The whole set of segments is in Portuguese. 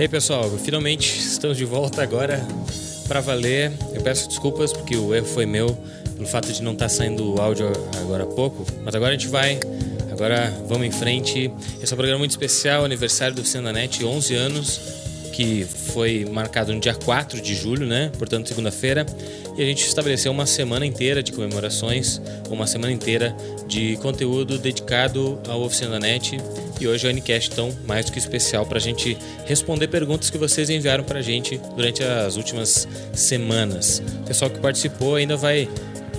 E aí, pessoal, finalmente estamos de volta agora para valer. Eu peço desculpas porque o erro foi meu pelo fato de não estar tá saindo o áudio agora há pouco, mas agora a gente vai. Agora vamos em frente. Esse é um programa muito especial, aniversário do Oficina NET, 11 anos, que foi marcado no dia 4 de julho, né? Portanto, segunda-feira. E a gente estabeleceu uma semana inteira de comemorações, uma semana inteira de conteúdo dedicado ao Oficina NET. E hoje é o Unicast, então, mais do que especial para a gente responder perguntas que vocês enviaram para a gente durante as últimas semanas. O pessoal que participou ainda vai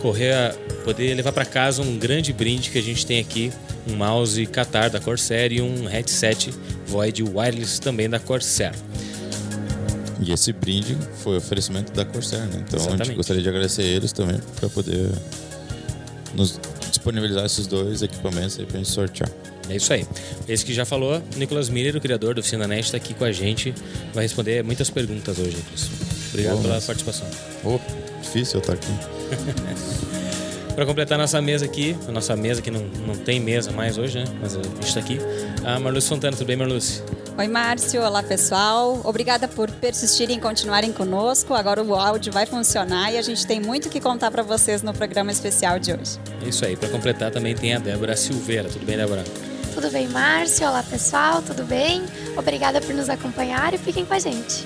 correr a poder levar para casa um grande brinde que a gente tem aqui, um mouse Qatar da Corsair e um headset Void Wireless também da Corsair. E esse brinde foi oferecimento da Corsair, né? Então Exatamente. a gente gostaria de agradecer eles também para poder nos disponibilizar esses dois equipamentos aí para gente sortear. É isso aí. Esse que já falou, Nicolas Miller, o criador do Oficina Net, está aqui com a gente. Vai responder muitas perguntas hoje, Nicolas. Obrigado pela mas... participação. Oh, difícil eu estar aqui. Para completar nossa mesa aqui, a nossa mesa que não, não tem mesa mais hoje, né? Mas a gente está aqui. A Marluce Fontana, tudo bem, Marluce? Oi, Márcio. Olá, pessoal. Obrigada por persistirem e continuarem conosco. Agora o áudio vai funcionar e a gente tem muito que contar para vocês no programa especial de hoje. É isso aí. Para completar também tem a Débora Silveira. Tudo bem, Débora? Tudo bem, Márcio? Olá, pessoal. Tudo bem? Obrigada por nos acompanhar e fiquem com a gente.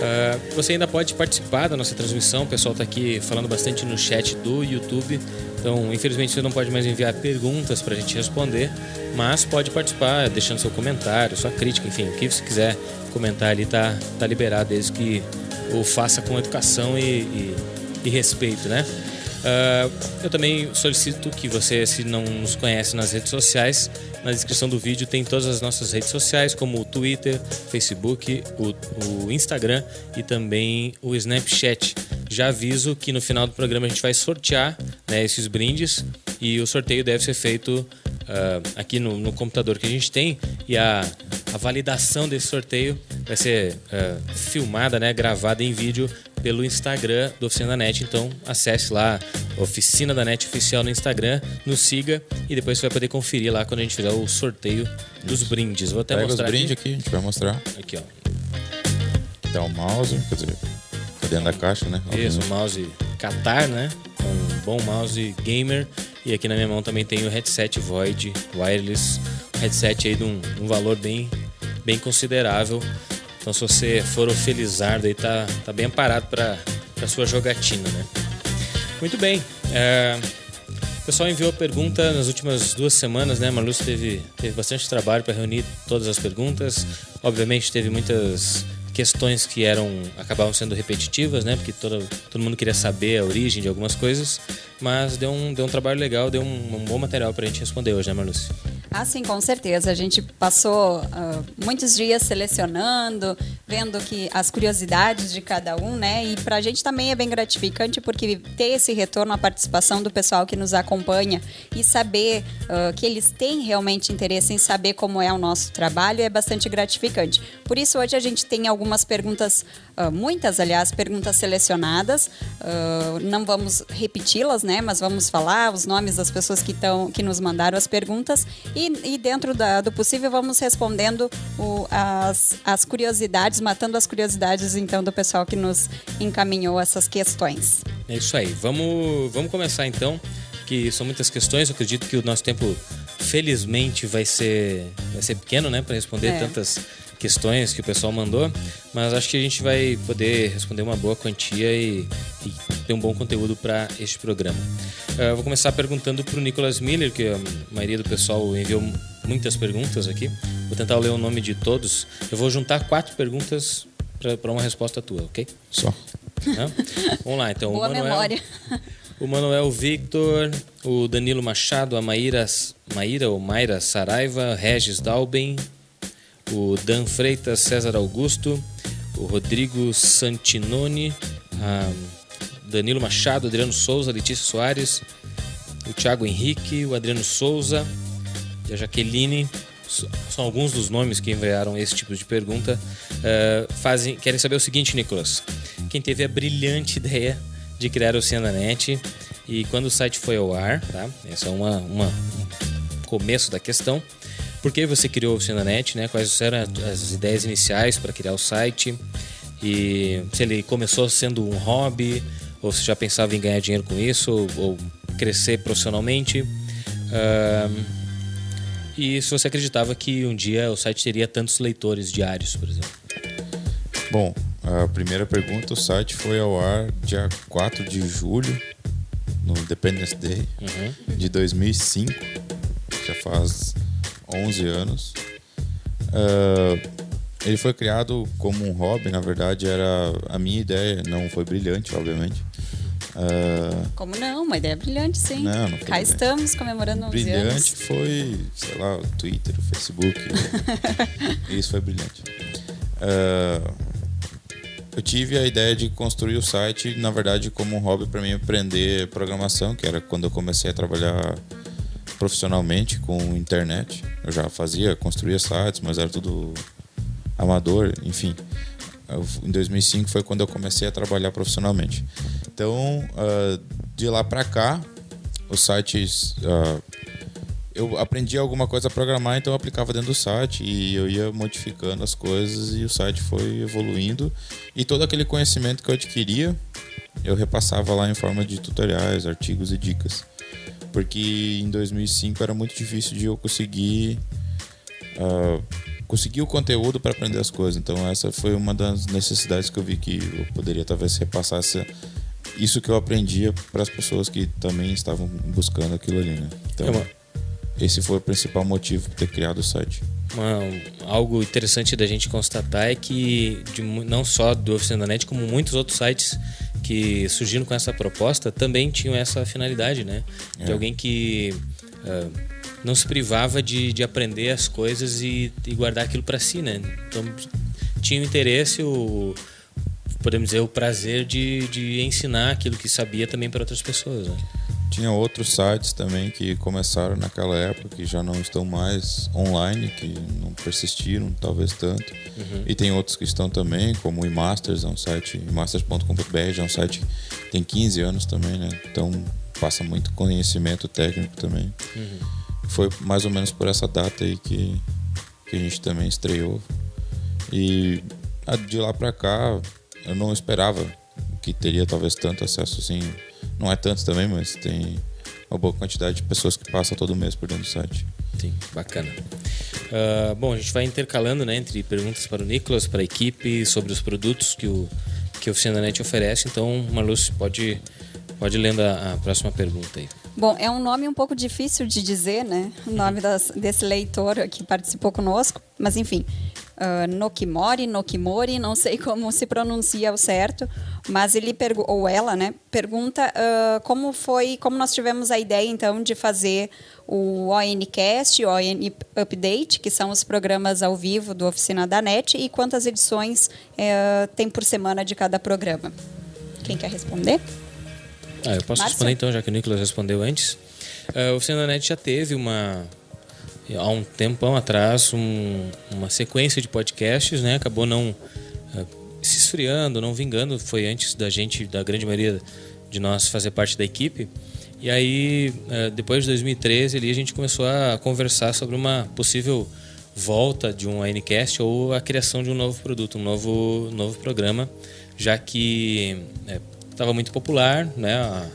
Uh, você ainda pode participar da nossa transmissão. O pessoal está aqui falando bastante no chat do YouTube. Então, infelizmente, você não pode mais enviar perguntas para a gente responder, mas pode participar deixando seu comentário, sua crítica, enfim, o que você quiser comentar ali tá, tá liberado, desde que o faça com educação e, e, e respeito, né? Uh, eu também solicito que você, se não nos conhece nas redes sociais, na descrição do vídeo tem todas as nossas redes sociais, como o Twitter, Facebook, o, o Instagram e também o Snapchat. Já aviso que no final do programa a gente vai sortear né, esses brindes e o sorteio deve ser feito uh, aqui no, no, computador que a gente tem e a, a validação desse sorteio vai ser uh, filmada, né, gravada em vídeo pelo Instagram do Oficina da Net. Então acesse lá Oficina da Net Oficial no Instagram, nos siga e depois você vai poder conferir lá quando a gente fizer o sorteio dos brindes. Vou até Pega mostrar os brindes aqui. aqui, a gente vai mostrar. Aqui, ó. Aqui tá o mouse, quer dizer, tá dentro da caixa, né? Isso, o mouse Qatar, né? Um bom mouse gamer. E aqui na minha mão também tem o headset Void Wireless. Um headset aí de um, um valor bem, bem considerável. Então se você for o Felizardo aí, tá, tá bem amparado para a sua jogatina, né? Muito bem. É, o pessoal enviou pergunta nas últimas duas semanas, né? A Marlúcia teve, teve bastante trabalho para reunir todas as perguntas. Obviamente teve muitas questões que eram acabavam sendo repetitivas, né? Porque todo, todo mundo queria saber a origem de algumas coisas, mas deu um, deu um trabalho legal, deu um, um bom material para a gente responder hoje, né, Marlúcia? Ah, sim, com certeza. A gente passou uh, muitos dias selecionando, vendo que as curiosidades de cada um, né? E para a gente também é bem gratificante porque ter esse retorno à participação do pessoal que nos acompanha e saber uh, que eles têm realmente interesse em saber como é o nosso trabalho é bastante gratificante. Por isso hoje a gente tem algumas perguntas, uh, muitas, aliás, perguntas selecionadas. não vamos repeti-las, né? Mas vamos falar os nomes das pessoas que estão, que nos mandaram as perguntas e, e dentro da, do possível, vamos respondendo o, as, as curiosidades, matando as curiosidades, então, do pessoal que nos encaminhou essas questões. É isso aí. Vamos, vamos começar, então, que são muitas questões. Eu acredito que o nosso tempo, felizmente, vai ser, vai ser pequeno, né, para responder é. tantas questões que o pessoal mandou, mas acho que a gente vai poder responder uma boa quantia e, e ter um bom conteúdo para este programa. Uh, vou começar perguntando para o Nicolas Miller, que a maioria do pessoal enviou muitas perguntas aqui. Vou tentar ler o nome de todos. Eu vou juntar quatro perguntas para uma resposta tua, ok? Só. Vamos lá, então. Boa o Manuel, memória. O Manuel Victor, o Danilo Machado, a Maíra, Maíra ou Mayra Saraiva, Regis Dalben, o Dan Freitas, César Augusto, o Rodrigo Santinoni, Danilo Machado, Adriano Souza, Letícia Soares, o Thiago Henrique, o Adriano Souza e a Jaqueline. São alguns dos nomes que enviaram esse tipo de pergunta. Uh, fazem, querem saber o seguinte, Nicolas. Quem teve a brilhante ideia de criar o Ciananet e quando o site foi ao ar, tá? Esse é uma, uma, um começo da questão. Por que você criou a Oficina Net, né? Quais eram as ideias iniciais para criar o site e se ele começou sendo um hobby ou se já pensava em ganhar dinheiro com isso ou, ou crescer profissionalmente. Uh, e se você acreditava que um dia o site teria tantos leitores diários, por exemplo. Bom, a primeira pergunta, o site foi ao ar dia 4 de julho, no Independence Day uhum. de 2005. Já faz 11 anos. Uh, ele foi criado como um hobby, na verdade era a minha ideia, não foi brilhante, obviamente. Uh, Como não? Uma ideia brilhante, sim. Não, não Cá brilhante. estamos comemorando 11 brilhante anos. Brilhante foi, sei lá, o Twitter, o Facebook. Isso foi brilhante. Uh, eu tive a ideia de construir o site, na verdade, como um hobby para mim aprender programação, que era quando eu comecei a trabalhar profissionalmente com internet. Eu já fazia, construía sites, mas era tudo amador, enfim. Eu, em 2005 foi quando eu comecei a trabalhar profissionalmente. Então, uh, de lá para cá, os sites. Uh, eu aprendi alguma coisa a programar, então eu aplicava dentro do site e eu ia modificando as coisas e o site foi evoluindo. E todo aquele conhecimento que eu adquiria, eu repassava lá em forma de tutoriais, artigos e dicas. Porque em 2005 era muito difícil de eu conseguir. Uh, conseguir o conteúdo para aprender as coisas. Então essa foi uma das necessidades que eu vi que eu poderia talvez repassar essa, isso que eu aprendia para as pessoas que também estavam buscando aquilo ali, né? Então é uma... esse foi o principal motivo de ter criado o site. Uma, algo interessante da gente constatar é que de, não só do Oficina Net, como muitos outros sites que surgiram com essa proposta também tinham essa finalidade, né? De é. alguém que uh, não se privava de, de aprender as coisas e, e guardar aquilo para si, né? Então tinha o interesse, o, podemos dizer, o prazer de, de ensinar aquilo que sabia também para outras pessoas. Né? Tinha outros sites também que começaram naquela época que já não estão mais online, que não persistiram talvez tanto. Uhum. E tem outros que estão também, como o eMasters, é um site, emasters.com.br, é um site que tem 15 anos também, né? Então passa muito conhecimento técnico também. Uhum foi mais ou menos por essa data aí que, que a gente também estreou. E de lá pra cá, eu não esperava que teria talvez tanto acesso assim. Não é tanto também, mas tem uma boa quantidade de pessoas que passam todo mês por dentro do site. Sim, bacana. Uh, bom, a gente vai intercalando né, entre perguntas para o Nicolas, para a equipe, sobre os produtos que, o, que a Oficina Net oferece. Então, Marluz, pode, pode lendo a, a próxima pergunta aí. Bom, é um nome um pouco difícil de dizer, né? O nome das, desse leitor que participou conosco, mas enfim. Uh, Nokimori, Nokimori, não sei como se pronuncia o certo, mas ele ou ela, né, pergunta uh, como foi, como nós tivemos a ideia então de fazer o ONCast, o ON Update, que são os programas ao vivo do Oficina da NET, e quantas edições uh, tem por semana de cada programa. Quem quer responder? Ah, eu posso Márcio? responder então, já que o Nicolas respondeu antes. Uh, o Oficina Net já teve uma há um tempão atrás um, uma sequência de podcasts, né? Acabou não uh, se esfriando, não vingando. Foi antes da gente, da grande maioria de nós fazer parte da equipe. E aí, uh, depois de 2013, ali, a gente começou a conversar sobre uma possível volta de um Ncast ou a criação de um novo produto, um novo, novo programa, já que é, estava muito popular, né? A,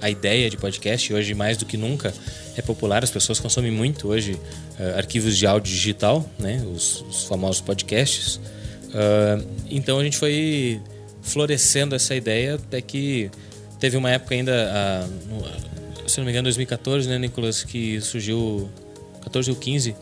a, ideia de podcast hoje mais do que nunca é popular. As pessoas consomem muito hoje uh, arquivos de áudio digital, né? Os, os famosos podcasts. Uh, então a gente foi florescendo essa ideia até que teve uma época ainda, uh, se não me engano, 2014, né, Nicolas, que surgiu 14 ou 15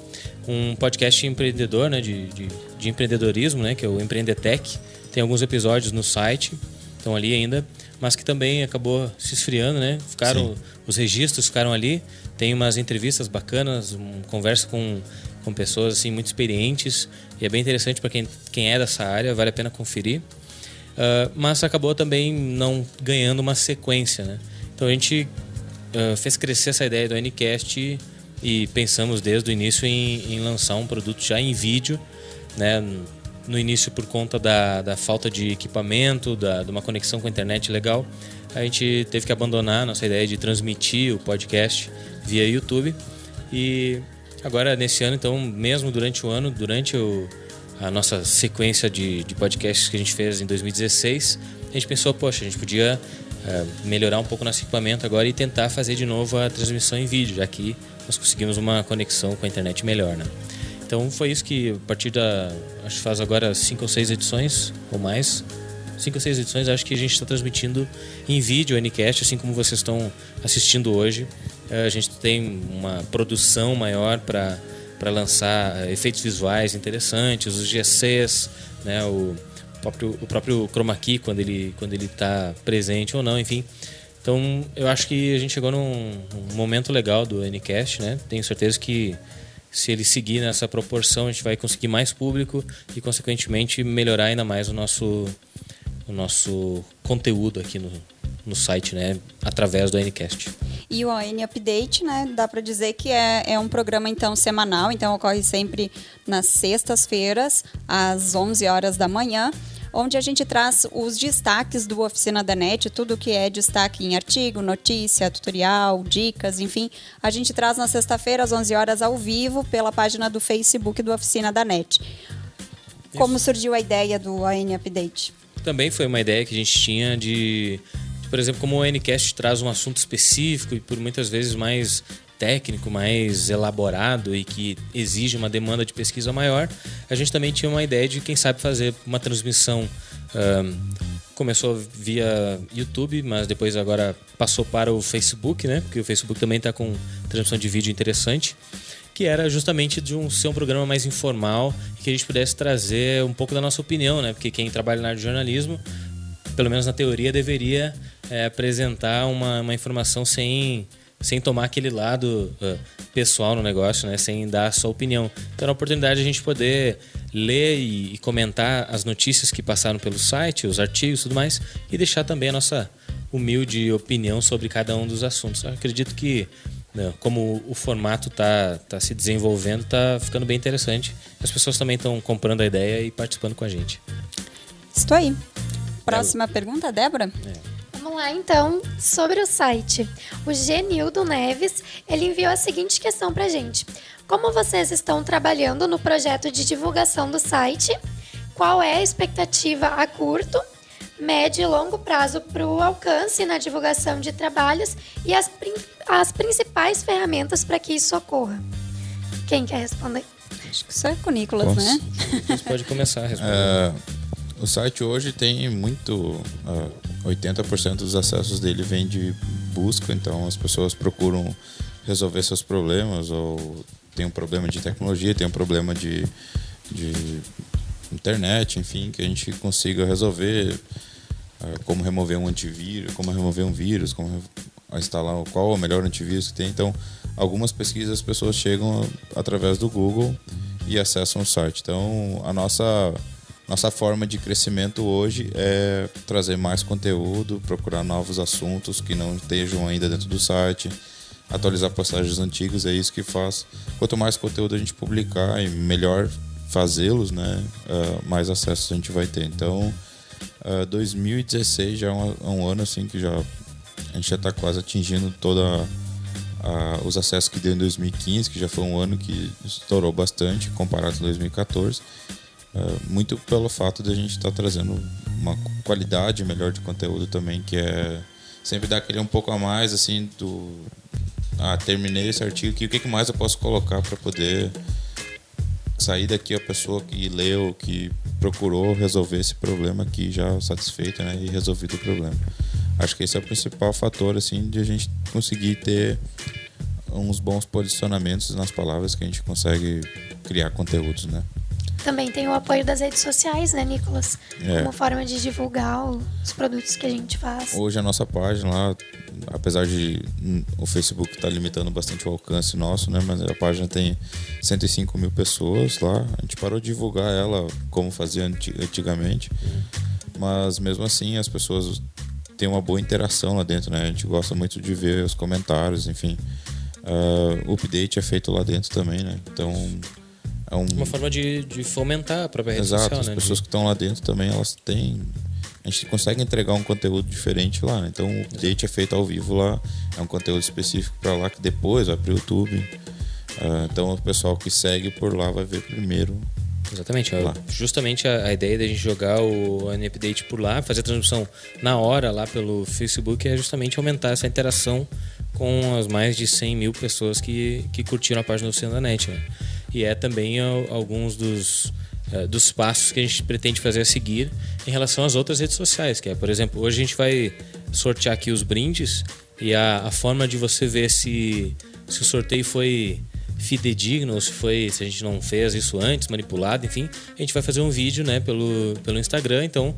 um podcast empreendedor, né, de, de, de empreendedorismo, né, que é o Empreendetec. Tem alguns episódios no site, estão ali ainda mas que também acabou se esfriando, né? Ficaram Sim. os registros ficaram ali. Tem umas entrevistas bacanas, uma conversa com, com pessoas assim muito experientes e é bem interessante para quem, quem é dessa área, vale a pena conferir. Uh, mas acabou também não ganhando uma sequência, né? Então a gente uh, fez crescer essa ideia do Ncast e, e pensamos desde o início em, em lançar um produto já em vídeo, né? No início por conta da, da falta de equipamento, da, de uma conexão com a internet legal, a gente teve que abandonar a nossa ideia de transmitir o podcast via YouTube e Agora, nesse ano, então, mesmo durante o ano, durante o, a nossa sequência de, de podcasts que a gente fez em 2016, a gente pensou, poxa, a gente podia uh, melhorar um pouco nosso equipamento agora e tentar fazer de novo a transmissão em vídeo, já que nós conseguimos uma conexão com a internet melhor, né? Então foi isso que a partir da acho que faz agora cinco ou seis edições ou mais, cinco ou seis edições, acho que a gente está transmitindo em vídeo o Ncast, assim como vocês estão assistindo hoje. Eh, a gente tem uma produção maior para lançar eh, efeitos visuais interessantes, os GCs, né, o próprio, o próprio chroma key quando ele quando ele está presente ou não, enfim. Então eu acho que a gente chegou num, num momento legal do Ncast, né? Tenho certeza que se ele seguir nessa proporção, a gente vai conseguir mais público e, consequentemente, melhorar ainda mais o nosso, o nosso conteúdo aqui no, no site, né, através do Ncast. E o ON Update, né, dá para dizer que é, é um programa então semanal, então ocorre sempre nas sextas-feiras às 11 horas da manhã onde a gente traz os destaques do Oficina da NET, tudo que é destaque em artigo, notícia, tutorial, dicas, enfim. A gente traz na sexta-feira, às 11 horas, ao vivo, pela página do Facebook do Oficina da NET. Como surgiu a ideia do AN Update? Também foi uma ideia que a gente tinha de, por exemplo, como o Ncast traz um assunto específico e por muitas vezes mais técnico, mais elaborado e que exige uma demanda de pesquisa maior, a gente também tinha uma ideia de, quem sabe, fazer uma transmissão. Um, começou via YouTube, mas depois agora passou para o Facebook, né? Porque o Facebook também está com transmissão de vídeo interessante que era justamente de um ser um programa mais informal e que a gente pudesse trazer um pouco da nossa opinião, né? Porque quem trabalha na área de jornalismo, pelo menos na teoria, deveria é, apresentar uma, uma informação sem sem tomar aquele lado uh, pessoal no negócio, né? Sem dar a sua opinião. Então, era uma oportunidade de a gente poder ler e, e, comentar as notícias que passaram pelo site, os artigos e tudo mais, e deixar também a nossa humilde opinião sobre cada um dos assuntos. Eu acredito que, né, como o formato está tá se desenvolvendo, está ficando bem interessante. As pessoas também estão comprando a ideia e participando com a gente. Estou aí. Próxima pergunta, Débora? É. Vamos lá então, sobre o site. O Genildo Neves, ele enviou a seguinte questão pra gente. Como vocês estão trabalhando no projeto de divulgação do site? Qual é a expectativa a curto, médio e longo prazo para o alcance na divulgação de trabalhos e as, as principais ferramentas para que isso ocorra? Quem quer responder? Acho que isso é com o Nicolas, Nossa. né? Você pode começar a responder. É, o site hoje tem muito. Uh, 80% dos acessos dele vem de busca, então as pessoas procuram resolver seus problemas ou tem um problema de tecnologia, tem um problema de, de internet, enfim, que a gente consiga resolver uh, como remover um antivírus, como remover um vírus, como instalar qual é o melhor antivírus que tem. Então, algumas pesquisas as pessoas chegam através do Google e acessam o site. Então, a nossa nossa forma de crescimento hoje é trazer mais conteúdo, procurar novos assuntos que não estejam ainda dentro do site, atualizar postagens antigas, é isso que faz. Quanto mais conteúdo a gente publicar e melhor fazê-los, né, uh, mais acesso a gente vai ter. Então, uh, 2016 já é um, um, ano assim que já a gente já está quase atingindo toda os acessos que deu em 2015, que já foi um ano que estourou bastante comparado com 2014. É, muito pelo fato de a gente estar tá trazendo uma qualidade melhor de conteúdo também, que é sempre dar aquele um pouco a mais, assim, do. Ah, terminei esse artigo aqui, o que mais eu posso colocar para poder sair daqui a pessoa que leu, que procurou resolver esse problema aqui já satisfeita né, e resolvido o problema. Acho que esse é o principal fator assim de a gente conseguir ter uns bons posicionamentos nas palavras que a gente consegue criar conteúdos, né? Também tem o apoio das redes sociais, né, Nicolas? É. Como forma de divulgar os produtos que a gente faz. Hoje a nossa página lá, apesar de o Facebook estar tá limitando bastante o alcance nosso, né? Mas a página tem 105 mil pessoas lá. A gente parou de divulgar ela como fazia antigamente. Mas mesmo assim as pessoas têm uma boa interação lá dentro, né? A gente gosta muito de ver os comentários, enfim. Uh, o update é feito lá dentro também, né? Então é um... Uma forma de, de fomentar a própria rede Exato, social, as né? pessoas que estão lá dentro também, elas têm... A gente consegue entregar um conteúdo diferente lá, né? Então o update é feito ao vivo lá, é um conteúdo específico para lá que depois vai para o YouTube. Uh, então o pessoal que segue por lá vai ver primeiro. Exatamente. Lá. Justamente a, a, ideia da gente jogar o Update por lá, fazer a transmissão na hora lá pelo Facebook é justamente aumentar essa interação com as mais de 100 mil pessoas que, que curtiram a página do Oceano da Net. Né? E é também alguns dos, uh, dos passos que a gente pretende fazer a seguir em relação às outras redes sociais, que é, por exemplo, hoje a gente vai sortear aqui os brindes e a, a forma de você ver se, se o sorteio foi fidedigno, ou se foi, se a gente não fez isso antes, manipulado, enfim, a gente vai fazer um vídeo, né, pelo, pelo Instagram. Então,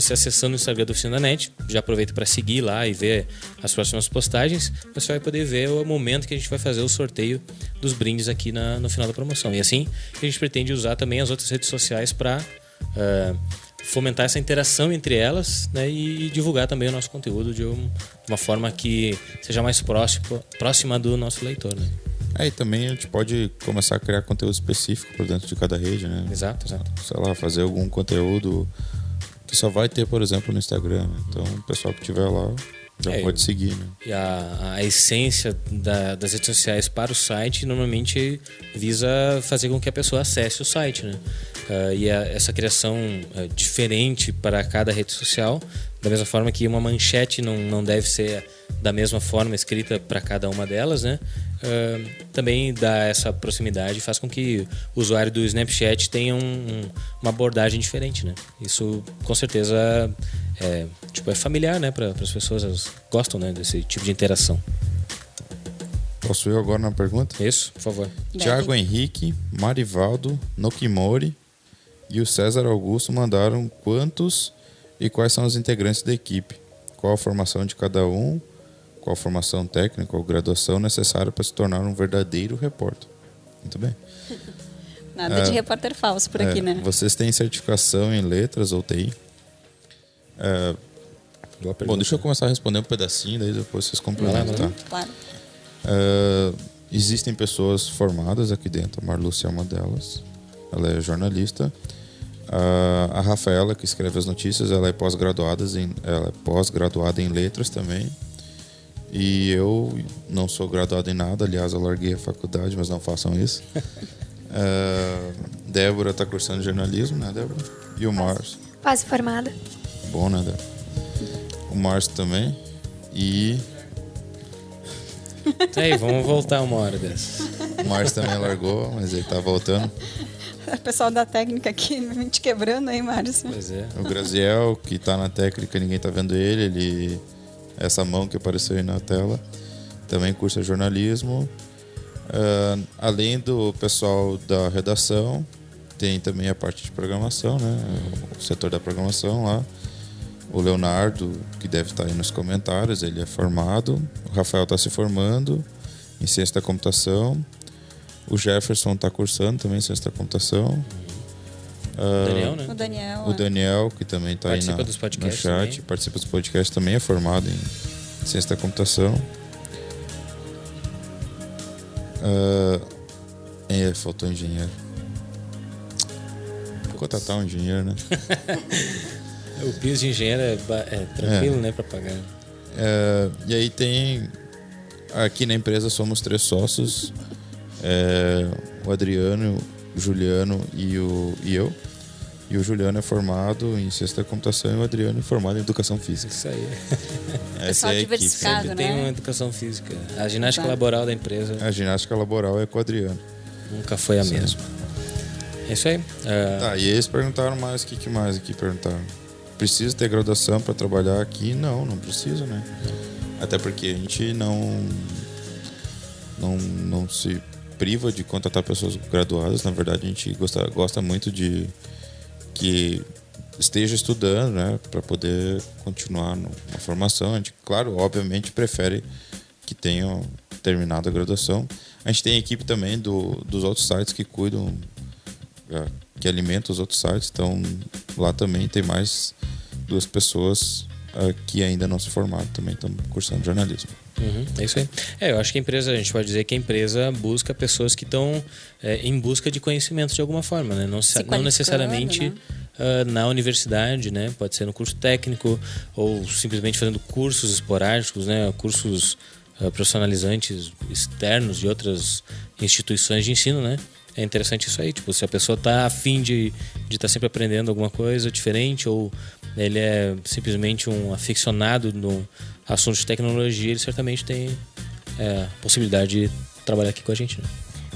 você acessando o Instagram do Oficina da Net, já aproveita para seguir lá e ver as próximas postagens, você vai poder ver o momento que a gente vai fazer o sorteio dos brindes aqui na, no final da promoção. E assim, a gente pretende usar também as outras redes sociais para uh, eh, fomentar essa interação entre elas né, e divulgar também o nosso conteúdo de, um, uma forma que seja mais próximo, próxima do nosso leitor. Né? É, e também a gente pode começar a criar conteúdo específico por dentro de cada rede, né? Exato, exato. Sei lá, fazer algum conteúdo que só vai ter, por exemplo, no Instagram. Né? Então, o pessoal que tiver lá já é, pode seguir, né? E a, a essência da, das redes sociais para o site normalmente visa fazer com que a pessoa acesse o site, né? Uh, e a, essa criação uh, diferente para cada rede social, da mesma forma que uma manchete não, não deve ser da mesma forma escrita para cada uma delas, né? Uh, também dá essa proximidade faz com que o usuário do Snapchat tenha um, um, uma abordagem diferente, né? Isso com certeza é, tipo, é familiar, né? Para as pessoas, elas gostam né, desse tipo de interação. Posso ir agora na pergunta? Isso, por favor. Tiago Henrique, Marivaldo, Nokimori e o César Augusto mandaram quantos e quais são os integrantes da equipe, qual a formação de cada um qual formação técnica ou graduação necessária para se tornar um verdadeiro repórter. Muito bem. Nada de é, repórter falso por é, aqui, né? Vocês têm certificação em letras ou TI? É, bom, deixa eu começar a responder um pedacinho, daí depois vocês complementam, tá? Claro. É, existem pessoas formadas aqui dentro, a Marluce é uma delas. Ela é jornalista. A, a Rafaela, que escreve as notícias, ela é pós-graduada em, ela é pós-graduada em letras também. E eu não sou graduado em nada, aliás, eu larguei a faculdade, mas não façam isso. uh, Débora está cursando jornalismo, né, Débora? E o Márcio. Quase formada. Bom, né, Débora? O Márcio também. E. Tá aí, vamos voltar uma hora dessa. O Márcio também largou, mas ele tá voltando. O pessoal da técnica aqui me te quebrando aí, Márcio. Pois é. O Graziel, que tá na técnica, ninguém tá vendo ele, ele essa mão que apareceu aí na tela. Também cursa jornalismo. Uh, além do pessoal da redação, tem também a parte de programação, né? O setor da programação lá. O Leonardo, que deve estar aí nos comentários, ele é formado. O Rafael está se formando em ciência da computação. O Jefferson está cursando também ciência da computação. Uh, Daniel, né? O Daniel. O é. Daniel, que também está aí na, dos no chat, também. participa dos podcasts, também é formado em ciência da computação. Uh, é, faltou engenheiro. Vou contratar um engenheiro, né? o piso de engenheiro é, é tranquilo, é. né, para pagar. Uh, e aí tem. Aqui na empresa somos três sócios: é, o Adriano, o Juliano e, o, e eu. E o Juliano é formado em ciência da computação e o Adriano é formado em educação física. Isso aí. Essa é a equipe. Sempre né? tem uma educação física. A ginástica Exato. laboral da empresa. A ginástica laboral é com o Adriano. Nunca foi a Sim. mesma. É isso aí. Uh... Tá, e eles perguntaram mais, o que, que mais aqui perguntaram? Precisa ter graduação para trabalhar aqui? Não, não precisa, né? Até porque a gente não, não, não se priva de contratar pessoas graduadas. Na verdade, a gente gosta, gosta muito de que esteja estudando, né, para poder continuar na formação. A gente, claro, obviamente prefere que tenham terminado a graduação. A gente tem equipe também do, dos outros sites que cuidam, é, que alimentam os outros sites. Então lá também tem mais duas pessoas que ainda não se formaram, também estão cursando jornalismo. Uhum, é isso aí. É, eu acho que a empresa, a gente pode dizer que a empresa busca pessoas que estão é, em busca de conhecimento de alguma forma, né? Não, não necessariamente né? uh, na universidade, né? Pode ser no curso técnico ou simplesmente fazendo cursos esporádicos, né? Cursos uh, profissionalizantes externos de outras instituições de ensino, né? É interessante isso aí, tipo, se a pessoa está afim de estar tá sempre aprendendo alguma coisa diferente ou ele é simplesmente um aficionado no assunto de tecnologia, ele certamente tem é, possibilidade de trabalhar aqui com a gente, né?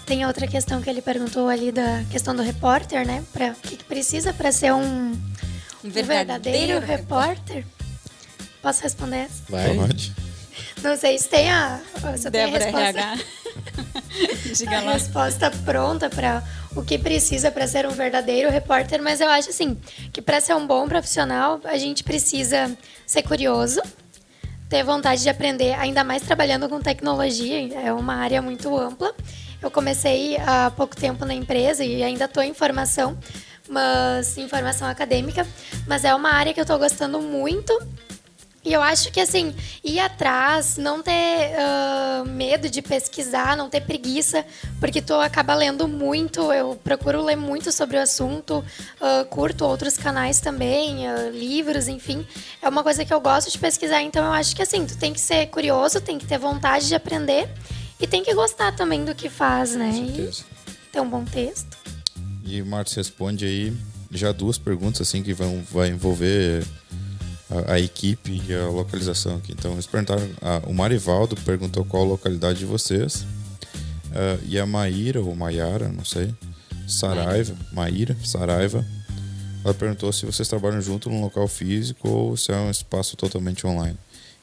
Tem outra questão que ele perguntou ali da questão do repórter, né? Para o que, que, precisa para ser um, um verdadeiro, verdadeiro repórter? Posso responder essa? Vai. Pode. Não sei se tem a, se tem a resposta. Diga a lá. resposta pronta para o que precisa para ser um verdadeiro repórter, mas eu acho assim que para ser um bom profissional a gente precisa ser curioso, ter vontade de aprender, ainda mais trabalhando com tecnologia, é uma área muito ampla. Eu comecei há pouco tempo na empresa e ainda estou em formação, mas em formação acadêmica, mas é uma área que eu estou gostando muito. E eu acho que, assim, ir atrás, não ter uh, medo de pesquisar, não ter preguiça, porque tu acaba lendo muito, eu procuro ler muito sobre o assunto, uh, curto outros canais também, uh, livros, enfim. É uma coisa que eu gosto de pesquisar, então eu acho que, assim, tu tem que ser curioso, tem que ter vontade de aprender e tem que gostar também do que faz, né? Com certeza. E ter um bom texto. E o Marcos responde aí já duas perguntas assim que vão vai envolver a, a equipe e a localização aqui. Então eles perguntaram, a, o Marivaldo perguntou qual localidade de vocês uh, e a Maíra ou Maiara, não sei, Saraiva, Maíra, Saraiva, ela perguntou se vocês trabalham junto num local físico ou se é um espaço totalmente online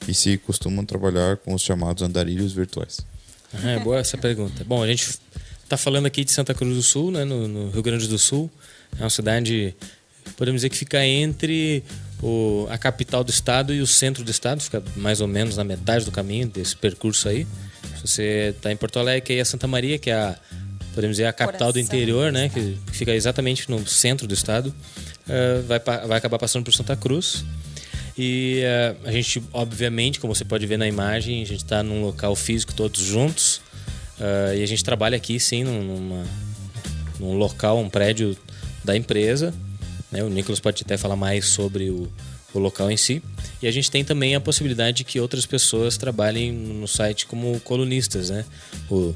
e se costumam trabalhar com os chamados andarilhos virtuais. É boa essa pergunta. Bom, a gente está falando aqui de Santa Cruz do Sul, né, no, no, Rio Grande do Sul. É uma cidade, podemos dizer que fica entre o, a capital do estado e o centro do estado, fica mais ou menos na metade do caminho desse percurso aí. Se você está em Porto Alegre, que é a Santa Maria, que é a, podemos dizer, a capital Coração do interior, né, que fica exatamente no centro do estado, uh, vai, vai acabar passando por Santa Cruz. E uh, a gente, obviamente, como você pode ver na imagem, a gente está num local físico todos juntos. Uh, e a gente trabalha aqui, sim, numa, num local, um prédio da empresa. Né? O Nicolas pode até falar mais sobre o, o local em si. E a gente tem também a possibilidade de que outras pessoas trabalhem no site como colunistas, né? O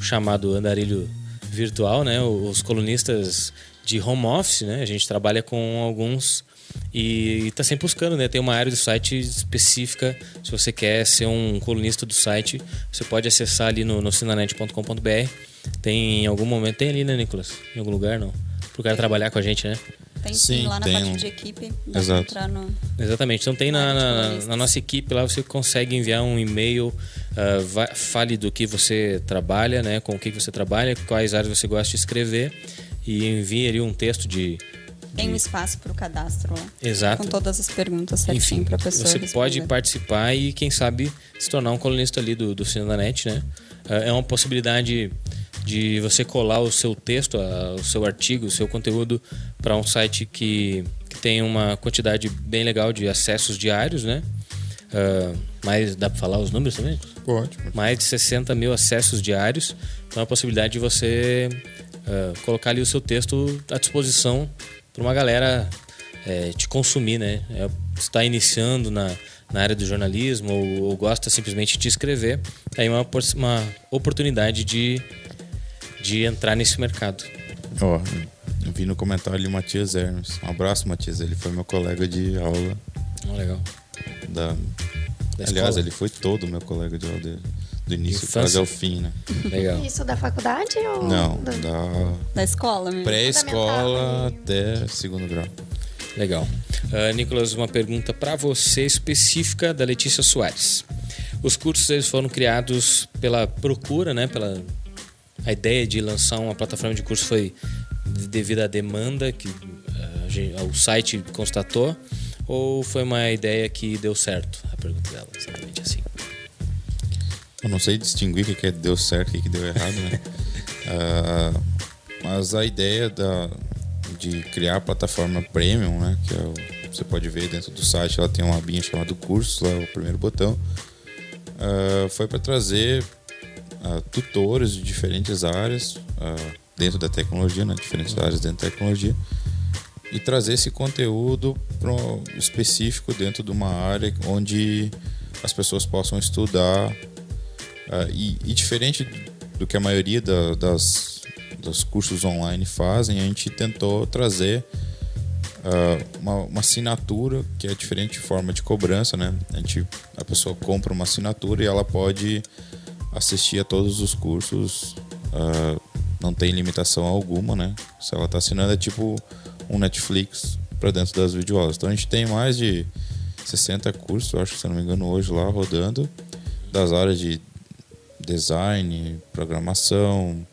chamado andarilho virtual, né? Os colunistas de home office, né? A gente trabalha com alguns e está sempre buscando, né? Tem uma área do site específica. Se você quer ser um colunista do site, você pode acessar ali no, no sinanet.com.br. Tem em algum momento, tem ali, né, Nicolas? Em algum lugar, não? Pro cara trabalhar com a gente, né? Tem sim, lá na parte de equipe. Exato. No... Exatamente. Então tem na, na, na, nossa equipe lá, você consegue enviar um e-mail, uh, fale do que você trabalha, né? Com o que você trabalha, quais áreas você gosta de escrever e envie ali um texto de tem um espaço para o cadastro lá. Exato. Com todas as perguntas certinho para a pessoa Você responder. pode participar e, quem sabe, se tornar um colunista ali do, do Cine da Net, né? É, é uma possibilidade de você colar o seu texto, o seu artigo, o seu conteúdo para um site que, que tem uma quantidade bem legal de acessos diários, né? Uh, mais dá para falar os números também? Pode. Mais de 60 mil acessos diários. Então, é a possibilidade de você uh, colocar ali o seu texto à disposição para uma galera é, te consumir, né? É, está iniciando na, na área do jornalismo ou, ou gosta simplesmente de escrever, aí uma, uma oportunidade de, de entrar nesse mercado. Ó, oh, eu vi no comentário ali o Matias Hermes. Um abraço, Matias. Ele foi meu colega de aula. Oh, legal. Da, da Aliás, ele foi todo meu colega de aula dele do início quase ao fim, né? Legal. Isso da faculdade ou Não, da, da, da escola mesmo. Pré-escola até segundo grau. Legal. Uh, Nicolas, uma pergunta para você específica da Letícia Soares. Os cursos eles foram criados pela procura, né? Pela a ideia de lançar uma plataforma de curso foi devido à demanda que uh, o site constatou ou foi uma ideia que deu certo? A pergunta dela, exatamente assim. Eu não sei distinguir o que, que deu certo e o que deu errado, né? uh, mas a ideia da, de criar a plataforma premium, né? Que é o, você pode ver dentro do site, ela tem uma abinha chamada curso, lá é o primeiro botão. Uh, foi para trazer uh, tutores de diferentes áreas dentro da tecnologia, né? Diferentes áreas dentro da tecnologia e trazer esse conteúdo específico dentro de uma área onde as pessoas possam estudar Uh, e, e, diferente do que a maioria da, das, dos cursos online fazem, a gente tentou trazer uh, uma, uma, assinatura que é diferente de forma de cobrança, né? A, gente, a pessoa compra uma assinatura e ela pode assistir a todos os cursos, uh, não tem limitação alguma, né? Se ela está assinando é tipo um Netflix para dentro das videoaulas. Então a gente tem mais de 60 cursos, acho que se não me engano, hoje lá rodando, das áreas de design, programação,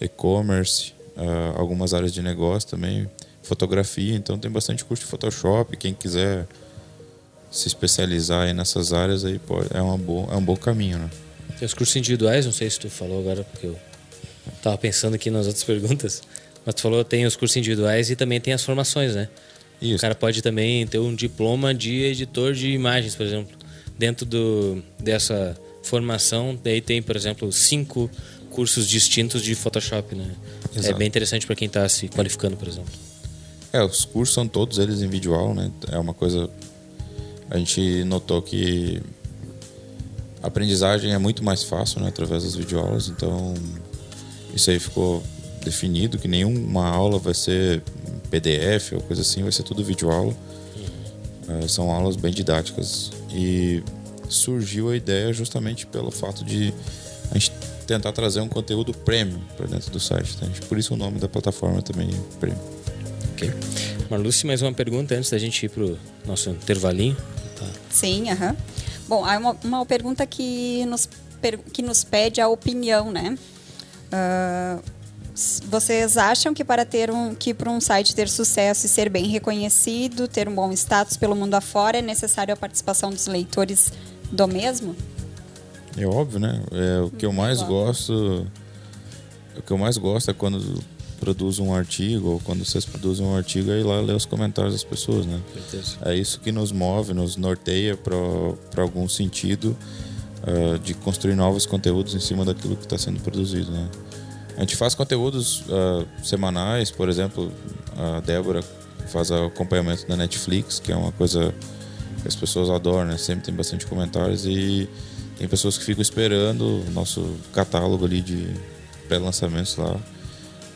e-commerce, uh, algumas áreas de negócio também, fotografia. Então tem bastante curso de Photoshop. Quem quiser se especializar aí nessas áreas aí pode, é, uma boa, é um bom caminho, né? Tem os cursos individuais, não sei se tu falou agora, porque eu tava pensando aqui nas outras perguntas. Mas tu falou tem os cursos individuais e também tem as formações, né? Isso. O cara pode também ter um diploma de editor de imagens, por exemplo. Dentro do, dessa formação, daí tem, por exemplo, cinco cursos distintos de Photoshop, né? É Exato. É bem interessante para quem está se qualificando, por exemplo. É, os cursos são todos eles em visual, né? É uma coisa a gente notou que a aprendizagem é muito mais fácil, né, através das videoaulas, então isso aí ficou definido que nenhuma aula vai ser PDF ou coisa assim, vai ser tudo videoaula. Uhum. É, são aulas bem didáticas e surgiu a ideia justamente pelo fato de a gente tentar trazer um conteúdo premium para dentro do site. Tá? Por isso o nome da plataforma também é premium. Ok. Marluce, mais uma pergunta antes da gente ir para o nosso intervalinho. Tá. Sim, aham. Bom, há uma, uma pergunta que nos, que nos pede a opinião, né? Uh, vocês acham que para ter um que para um site ter sucesso e ser bem reconhecido, ter um bom status pelo mundo afora, é necessário a participação dos leitores do mesmo? É óbvio, né? É o que eu mais gosto. O que eu mais gosto é quando produzo um artigo ou quando vocês produzem um artigo é ir lá ler os comentários das pessoas, né? É isso que nos move, nos norteia para algum sentido uh, de construir novos conteúdos em cima daquilo que está sendo produzido, né? A gente faz conteúdos uh, semanais, por exemplo, a Débora faz acompanhamento da Netflix, que é uma coisa que as pessoas adoram, né? Sempre tem bastante comentários e tem pessoas que ficam esperando o nosso catálogo ali de pré-lançamentos lá.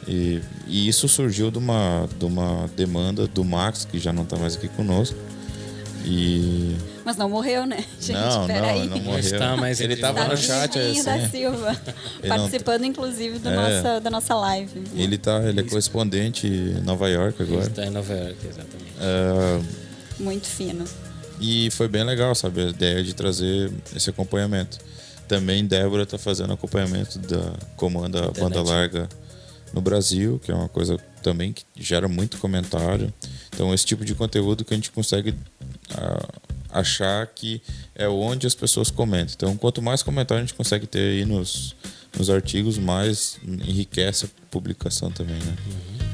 E, e, isso surgiu de uma, de uma demanda do Max, que já não está mais aqui conosco. E mas não morreu, né? Gente, não, não, aí. não morreu. Está, mas ele estava no chat assim. da Silva, participando não... inclusive do é, nossa, da nossa live. Ele tá, ele é correspondente em Nova York agora. Ele está em Nova York, exatamente. Uh, Muito fino. E foi bem legal, sabe, a ideia de trazer esse acompanhamento. Também Débora está fazendo acompanhamento da comanda Banda Larga no Brasil, que é uma coisa também que gera muito comentário. Então, esse tipo de conteúdo que a gente consegue uh, achar que é onde as pessoas comentam. Então, quanto mais comentário a gente consegue ter aí nos, nos artigos, mais enriquece a publicação também, né? Uhum.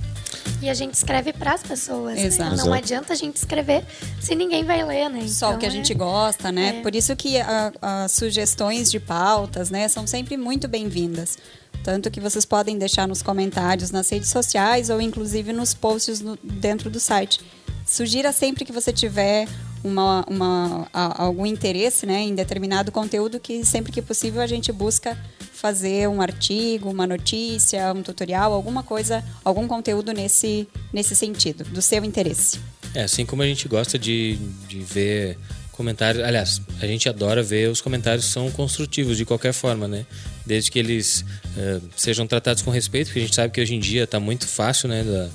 E a gente escreve para as pessoas. Né? Exato. Né? Não adianta a gente escrever se ninguém vai ler, né? Então, Só o que a então, gente é... gosta, né? É. Por isso que as sugestões de pautas, né, são sempre muito bem-vindas. Tanto que vocês podem deixar nos comentários nas redes sociais ou inclusive nos posts no, dentro do site. Sugira sempre que você tiver uma, uma, algum interesse né, em determinado conteúdo que sempre que possível a gente busca fazer um artigo, uma notícia, um tutorial, alguma coisa, algum conteúdo nesse, nesse sentido, do seu interesse. É, assim como a gente gosta de, de ver comentários. Aliás, a gente adora ver os comentários são construtivos de qualquer forma, né? Desde que eles uh, sejam tratados com respeito, porque a gente sabe que hoje em dia está muito fácil, né, da,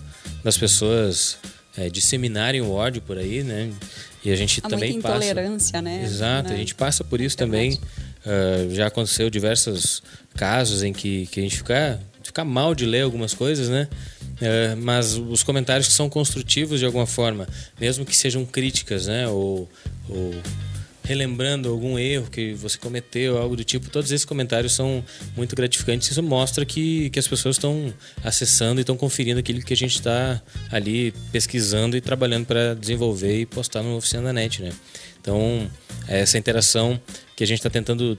das pessoas é, disseminarem o ódio por aí, né? E a gente Há também muita passa. intolerância, né? Exato, né? a gente passa por isso é também. Uh, já aconteceu diversos casos em que, que a gente fica, fica mal de ler algumas coisas, né? Uh, mas os comentários que são construtivos de alguma forma, mesmo que sejam críticas, né? Ou, ou relembrando algum erro que você cometeu, algo do tipo, todos esses comentários são muito gratificantes. Isso mostra que, que as pessoas estão acessando e estão conferindo aquilo que a gente está ali pesquisando e trabalhando para desenvolver e postar no Oficina da Net, né? Então, essa interação que a gente está tentando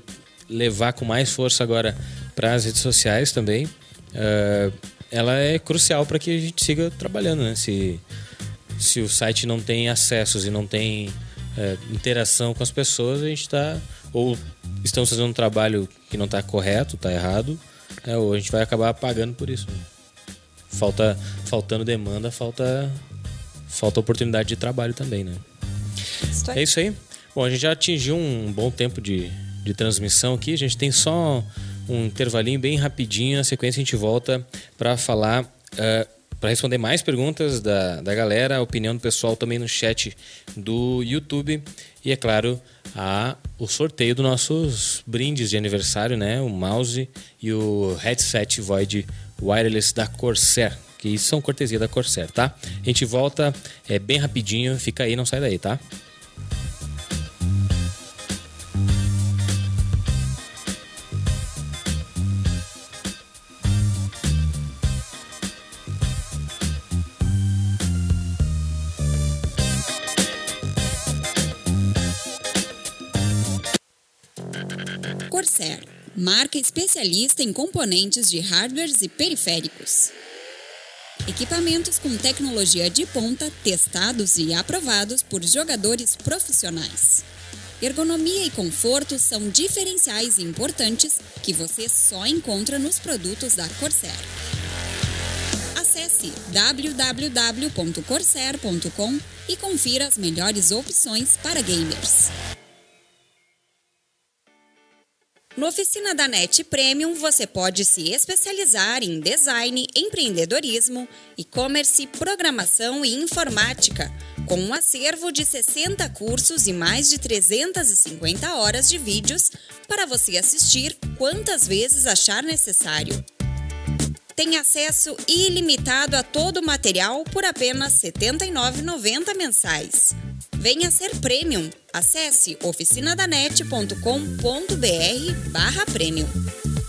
levar com mais força agora para as redes sociais também, uh, ela é crucial para que a gente siga trabalhando, né? Se, se o site não tem acessos e não tem é, interação com as pessoas, a gente está ou estamos fazendo um trabalho que não está correto, está errado, né, ou a gente vai acabar pagando por isso. Falta, faltando demanda, falta, falta oportunidade de trabalho também, né? É isso aí. Bom, a gente já atingiu um bom tempo de, de transmissão aqui. A gente tem só um intervalinho bem rapidinho. Na sequência, a gente volta para falar. Para responder mais perguntas da, da galera, a opinião do pessoal também no chat do YouTube. E, é claro, a, o sorteio dos nossos brindes de aniversário, né? O mouse e o headset Void Wireless da Corsair. Que são cortesia da Corsair, tá? A gente volta é, bem rapidinho. Fica aí, não sai daí, tá? Corsair, marca especialista em componentes de hardwares e periféricos. Equipamentos com tecnologia de ponta, testados e aprovados por jogadores profissionais. Ergonomia e conforto são diferenciais importantes que você só encontra nos produtos da Corsair. Acesse www.corsair.com e confira as melhores opções para gamers. No Oficina da NET Premium, você pode se especializar em design, empreendedorismo, e-commerce, programação e informática, com um acervo de 60 cursos e mais de 350 horas de vídeos para você assistir quantas vezes achar necessário. Tem acesso ilimitado a todo o material por apenas R$ 79,90 mensais. Venha ser premium. Acesse oficinadanet.com.br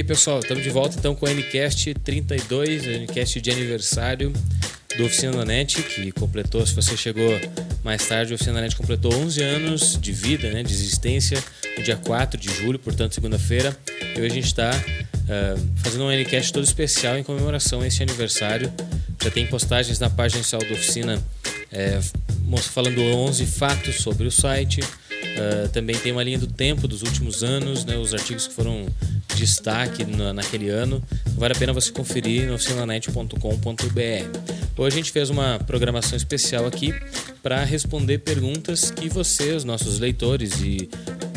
aí, pessoal, estamos de volta então com o NCast 32, o NCast de aniversário do Oficina da NET, que completou, se você chegou mais tarde, o Oficina da NET completou 11 anos de vida, né, de existência, no dia 4 de julho, portanto, segunda-feira. E hoje a gente está uh, fazendo um NCast todo especial em comemoração a esse aniversário. Já tem postagens na página inicial da oficina é, falando 11 fatos sobre o site. Uh, também tem uma linha do tempo dos últimos anos, né, os artigos que foram destaque na, naquele ano. Vale a pena você conferir no oficinanet.com.br. Hoje a gente fez uma programação especial aqui para responder perguntas que vocês, nossos leitores e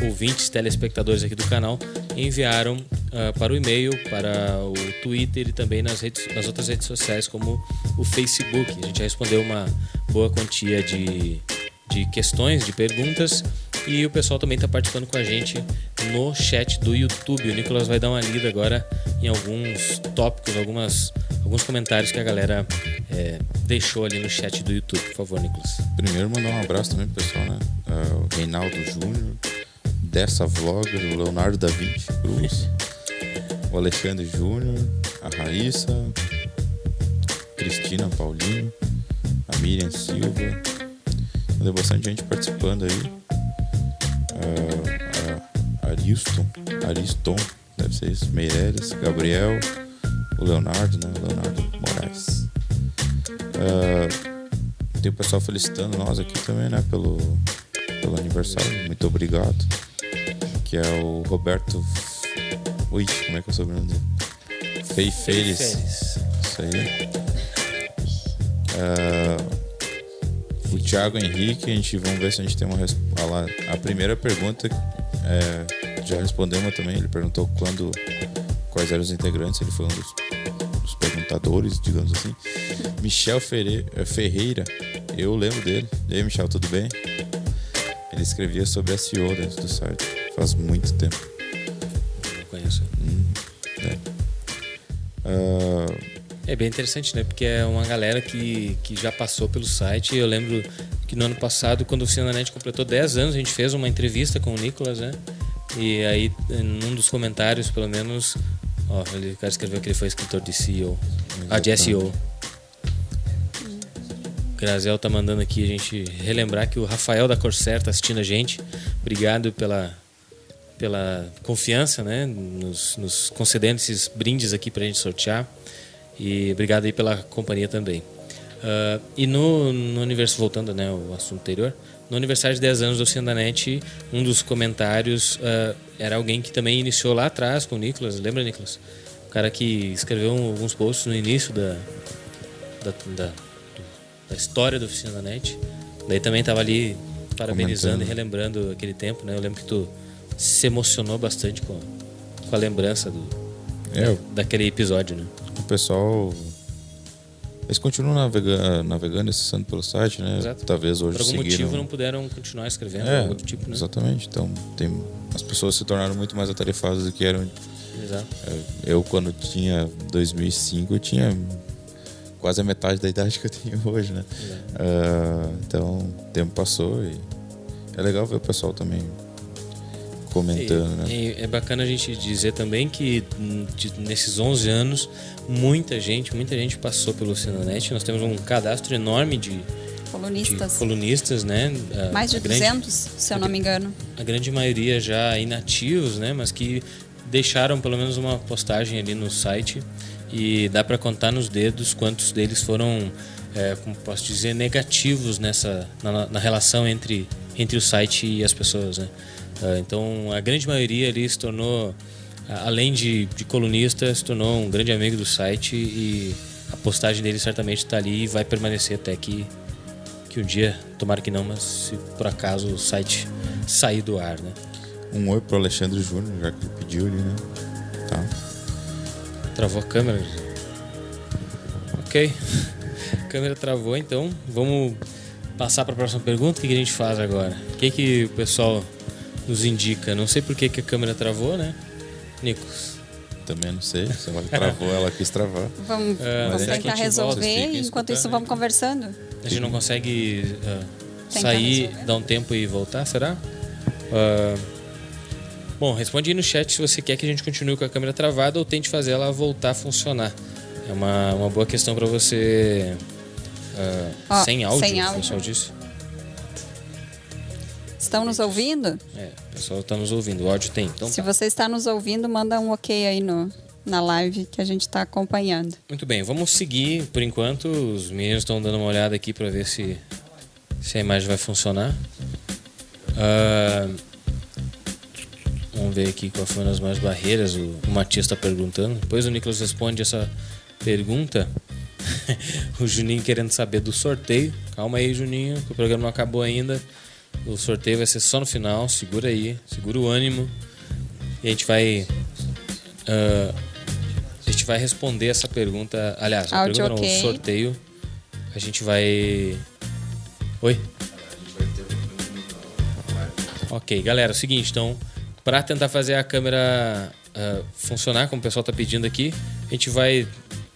ouvintes, telespectadores aqui do canal, enviaram uh, para o e-mail, para o Twitter e também nas, redes, nas outras redes sociais, como o Facebook. A gente já respondeu uma boa quantia de, de questões, de perguntas. E o pessoal também está participando com a gente no chat do YouTube. O Nicolas vai dar uma lida agora em alguns tópicos, algumas, alguns comentários que a galera é, deixou ali no chat do YouTube. Por favor, Nicolas. Primeiro, mandar um abraço também pro pessoal, né? Uh, o Reinaldo Júnior, dessa vlogger, o Leonardo da Vinci Cruz, o Alexandre Júnior, a Raíssa, Cristina Paulino, a Miriam Silva. Tem bastante gente participando aí. Uh, uh, Ariston, Ariston, deve ser isso, Meireles, Gabriel, o Leonardo, né? Leonardo Moraes. Uh, tem o pessoal felicitando nós aqui também, né? Pelo, pelo aniversário. Muito obrigado. Que é o Roberto. Ui, como é que é o sobrenome dele? Fei Feires. Isso aí. Uh, o Thiago Henrique, a gente vamos ver se a gente tem uma resposta. A primeira pergunta é, já respondemos também. Ele perguntou quando quais eram os integrantes. Ele foi um dos, dos perguntadores, digamos assim. Michel Ferreira, eu lembro dele. E aí, Michel, tudo bem? Ele escrevia sobre SEO dentro do site faz muito tempo. Não conheço. Hum, é. uh, É bem interessante, né? Porque é uma galera que, que já passou pelo site. Eu lembro que no ano passado, quando o Oficina completou 10 anos, a gente fez uma entrevista com o Nicolas, né? E aí, num dos comentários, pelo menos, ó, ele, o cara escreveu que ele foi escritor de CEO. Ah, de SEO. O Grazel tá mandando aqui a gente relembrar que o Rafael da Corsair tá assistindo a gente. Obrigado pela, pela confiança, né? Nos, nos concedendo esses brindes aqui pra gente sortear. E obrigado aí pela companhia também. Uh, e no, no universo, voltando né, ao assunto anterior, no aniversário de 10 anos do Oficina da Net, um dos comentários uh, era alguém que também iniciou lá atrás com o Nicolas. Lembra, Nicolas? O cara que escreveu alguns posts no início da, da, da, da história da Oficina da Net. Daí também estava ali parabenizando e relembrando aquele tempo. Né? Eu lembro que tu se emocionou bastante com, com a lembrança do, É, daquele episódio. Né? O pessoal. Eles continuam navega, navegando, acessando pelo site, né? Exato. Talvez hoje Por algum seguiram... motivo não puderam continuar escrevendo, É, algo do tipo, né? exatamente. Então, tem... as pessoas se tornaram muito mais atarefadas do que eram. Exato. Eu, quando tinha 2005, eu tinha quase a metade da idade que eu tenho hoje, né? Ah, então, o tempo passou e é legal ver o pessoal também comentando, né? E- e é bacana a gente dizer também que hum, de- nesses 11 anos, muita gente, muita gente passou pelo Cinanet. Nós temos um cadastro enorme de, de Colunistas. colunistas, né? A- Mais de a grande- 200, se eu não me engano. a grande maioria já inativos, né? Mas que deixaram pelo menos uma postagem ali no site e dá para contar nos dedos quantos deles foram, é, como posso dizer, negativos nessa na, na relação entre entre o site e as pessoas, né? Ah, então a grande maioria ali se tornou, além de, de colunista, se tornou um grande amigo do site e a postagem dele certamente está ali e vai permanecer até que que um dia, tomara que não, mas se por acaso o site sair do ar, né? Um oi pro Alexandre Júnior, já que ele pediu ali, né? Tá. Travou a câmera. Ok. A câmera travou, então vamos passar para a próxima pergunta. O que, que a gente faz agora? O que, que o pessoal nos indica? Não sei por que, que a câmera travou, né? Nicos. Também não sei. Se ela travou, ela quis travar. Vamos, É, vamos tentar gente volta? resolver e enquanto isso vamos conversando. A gente não consegue Tentar sair, resolver. dar um tempo e voltar, será? Ah, bom, responde aí no chat se você quer que a gente continue com a câmera travada ou tente fazer ela voltar a funcionar. É uma, uma boa questão para você. ah, Ó, sem áudio, sem o áudio. pessoal disse. Estão nos ouvindo? É, o pessoal está nos ouvindo. O áudio tem. Então Se tá. você está nos ouvindo, manda um ok aí no, na live que a gente está acompanhando. Muito bem, vamos seguir por enquanto. Os meninos estão dando uma olhada aqui para ver se, se a imagem vai funcionar. Ah, vamos ver aqui qual foram as mais barreiras. O, o Matias está perguntando. Depois o Nicolas responde essa pergunta. o Juninho querendo saber do sorteio. Calma aí, Juninho, que o programa não acabou ainda. O sorteio vai ser só no final. Segura aí, segura o ânimo. E a gente vai. ah, a gente vai responder essa pergunta. Aliás, a pergunta não, ok. o sorteio. A gente vai. Oi? Ok, galera, é o seguinte, então, para tentar fazer a câmera ah, funcionar, como o pessoal tá pedindo aqui, a gente vai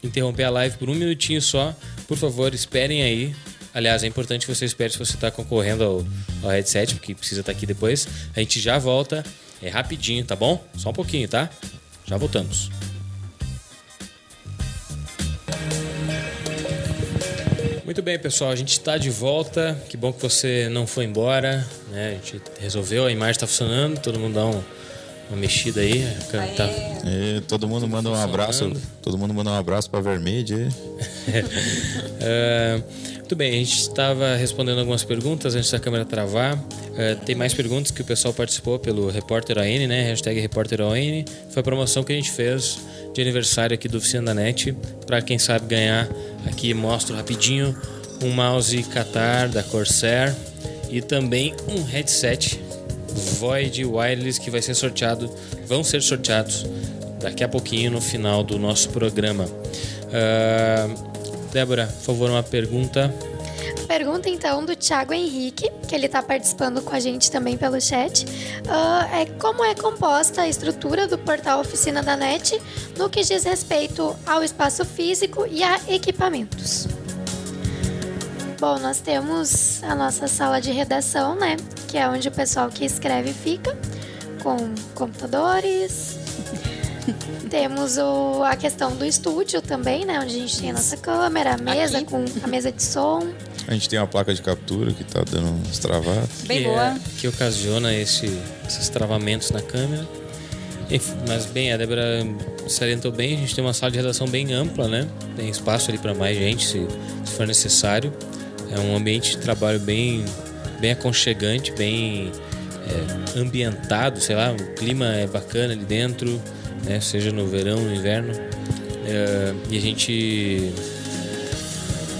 interromper a live por um minutinho só. Por favor, esperem aí. Aliás, é importante que você espere se você está concorrendo ao, ao headset, porque precisa estar aqui depois. A gente já volta. É rapidinho, tá bom? Só um pouquinho, tá? Já voltamos. Muito bem, pessoal, a gente está de volta. Que bom que você não foi embora. Né? A gente resolveu, a imagem está funcionando, todo mundo dá um- uma mexida aí. Tá- E todo mundo manda um abraço. Todo mundo manda um abraço pra Vermelho. aí. É, muito bem, a gente estava respondendo algumas perguntas antes da câmera travar. É, tem mais perguntas que o pessoal participou pelo Repórter AN, né? Hashtag Repórter AN. Foi a promoção que a gente fez de aniversário aqui do Oficina da Net. Para quem sabe ganhar, aqui mostro rapidinho um mouse Qatar da Corsair e também um headset Void Wireless que vai ser sorteado, vão ser sorteados daqui a pouquinho no final do nosso programa. Ah, Débora, por favor, uma pergunta. pergunta então do Thiago Henrique, que ele está participando com a gente também pelo chat, uh, é como é composta a estrutura do portal Oficina da NET no que diz respeito ao espaço físico e a equipamentos. Bom, nós temos a nossa sala de redação, né? Que é onde o pessoal que escreve fica, com computadores. temos o, a questão do estúdio também, né? Onde a gente tem a nossa câmera, a mesa Aqui. com a mesa de som. A gente tem uma placa de captura que tá dando uns travados. Bem que boa. É, que ocasiona esse, esses travamentos na câmera. Mas bem, a Débora salientou bem, a gente tem uma sala de redação bem ampla, né? Tem espaço ali para mais gente, se, se for necessário. É um ambiente de trabalho bem, bem aconchegante, bem é, ambientado, sei lá, o clima é bacana ali dentro, né? Seja no verão, no inverno. É, e a gente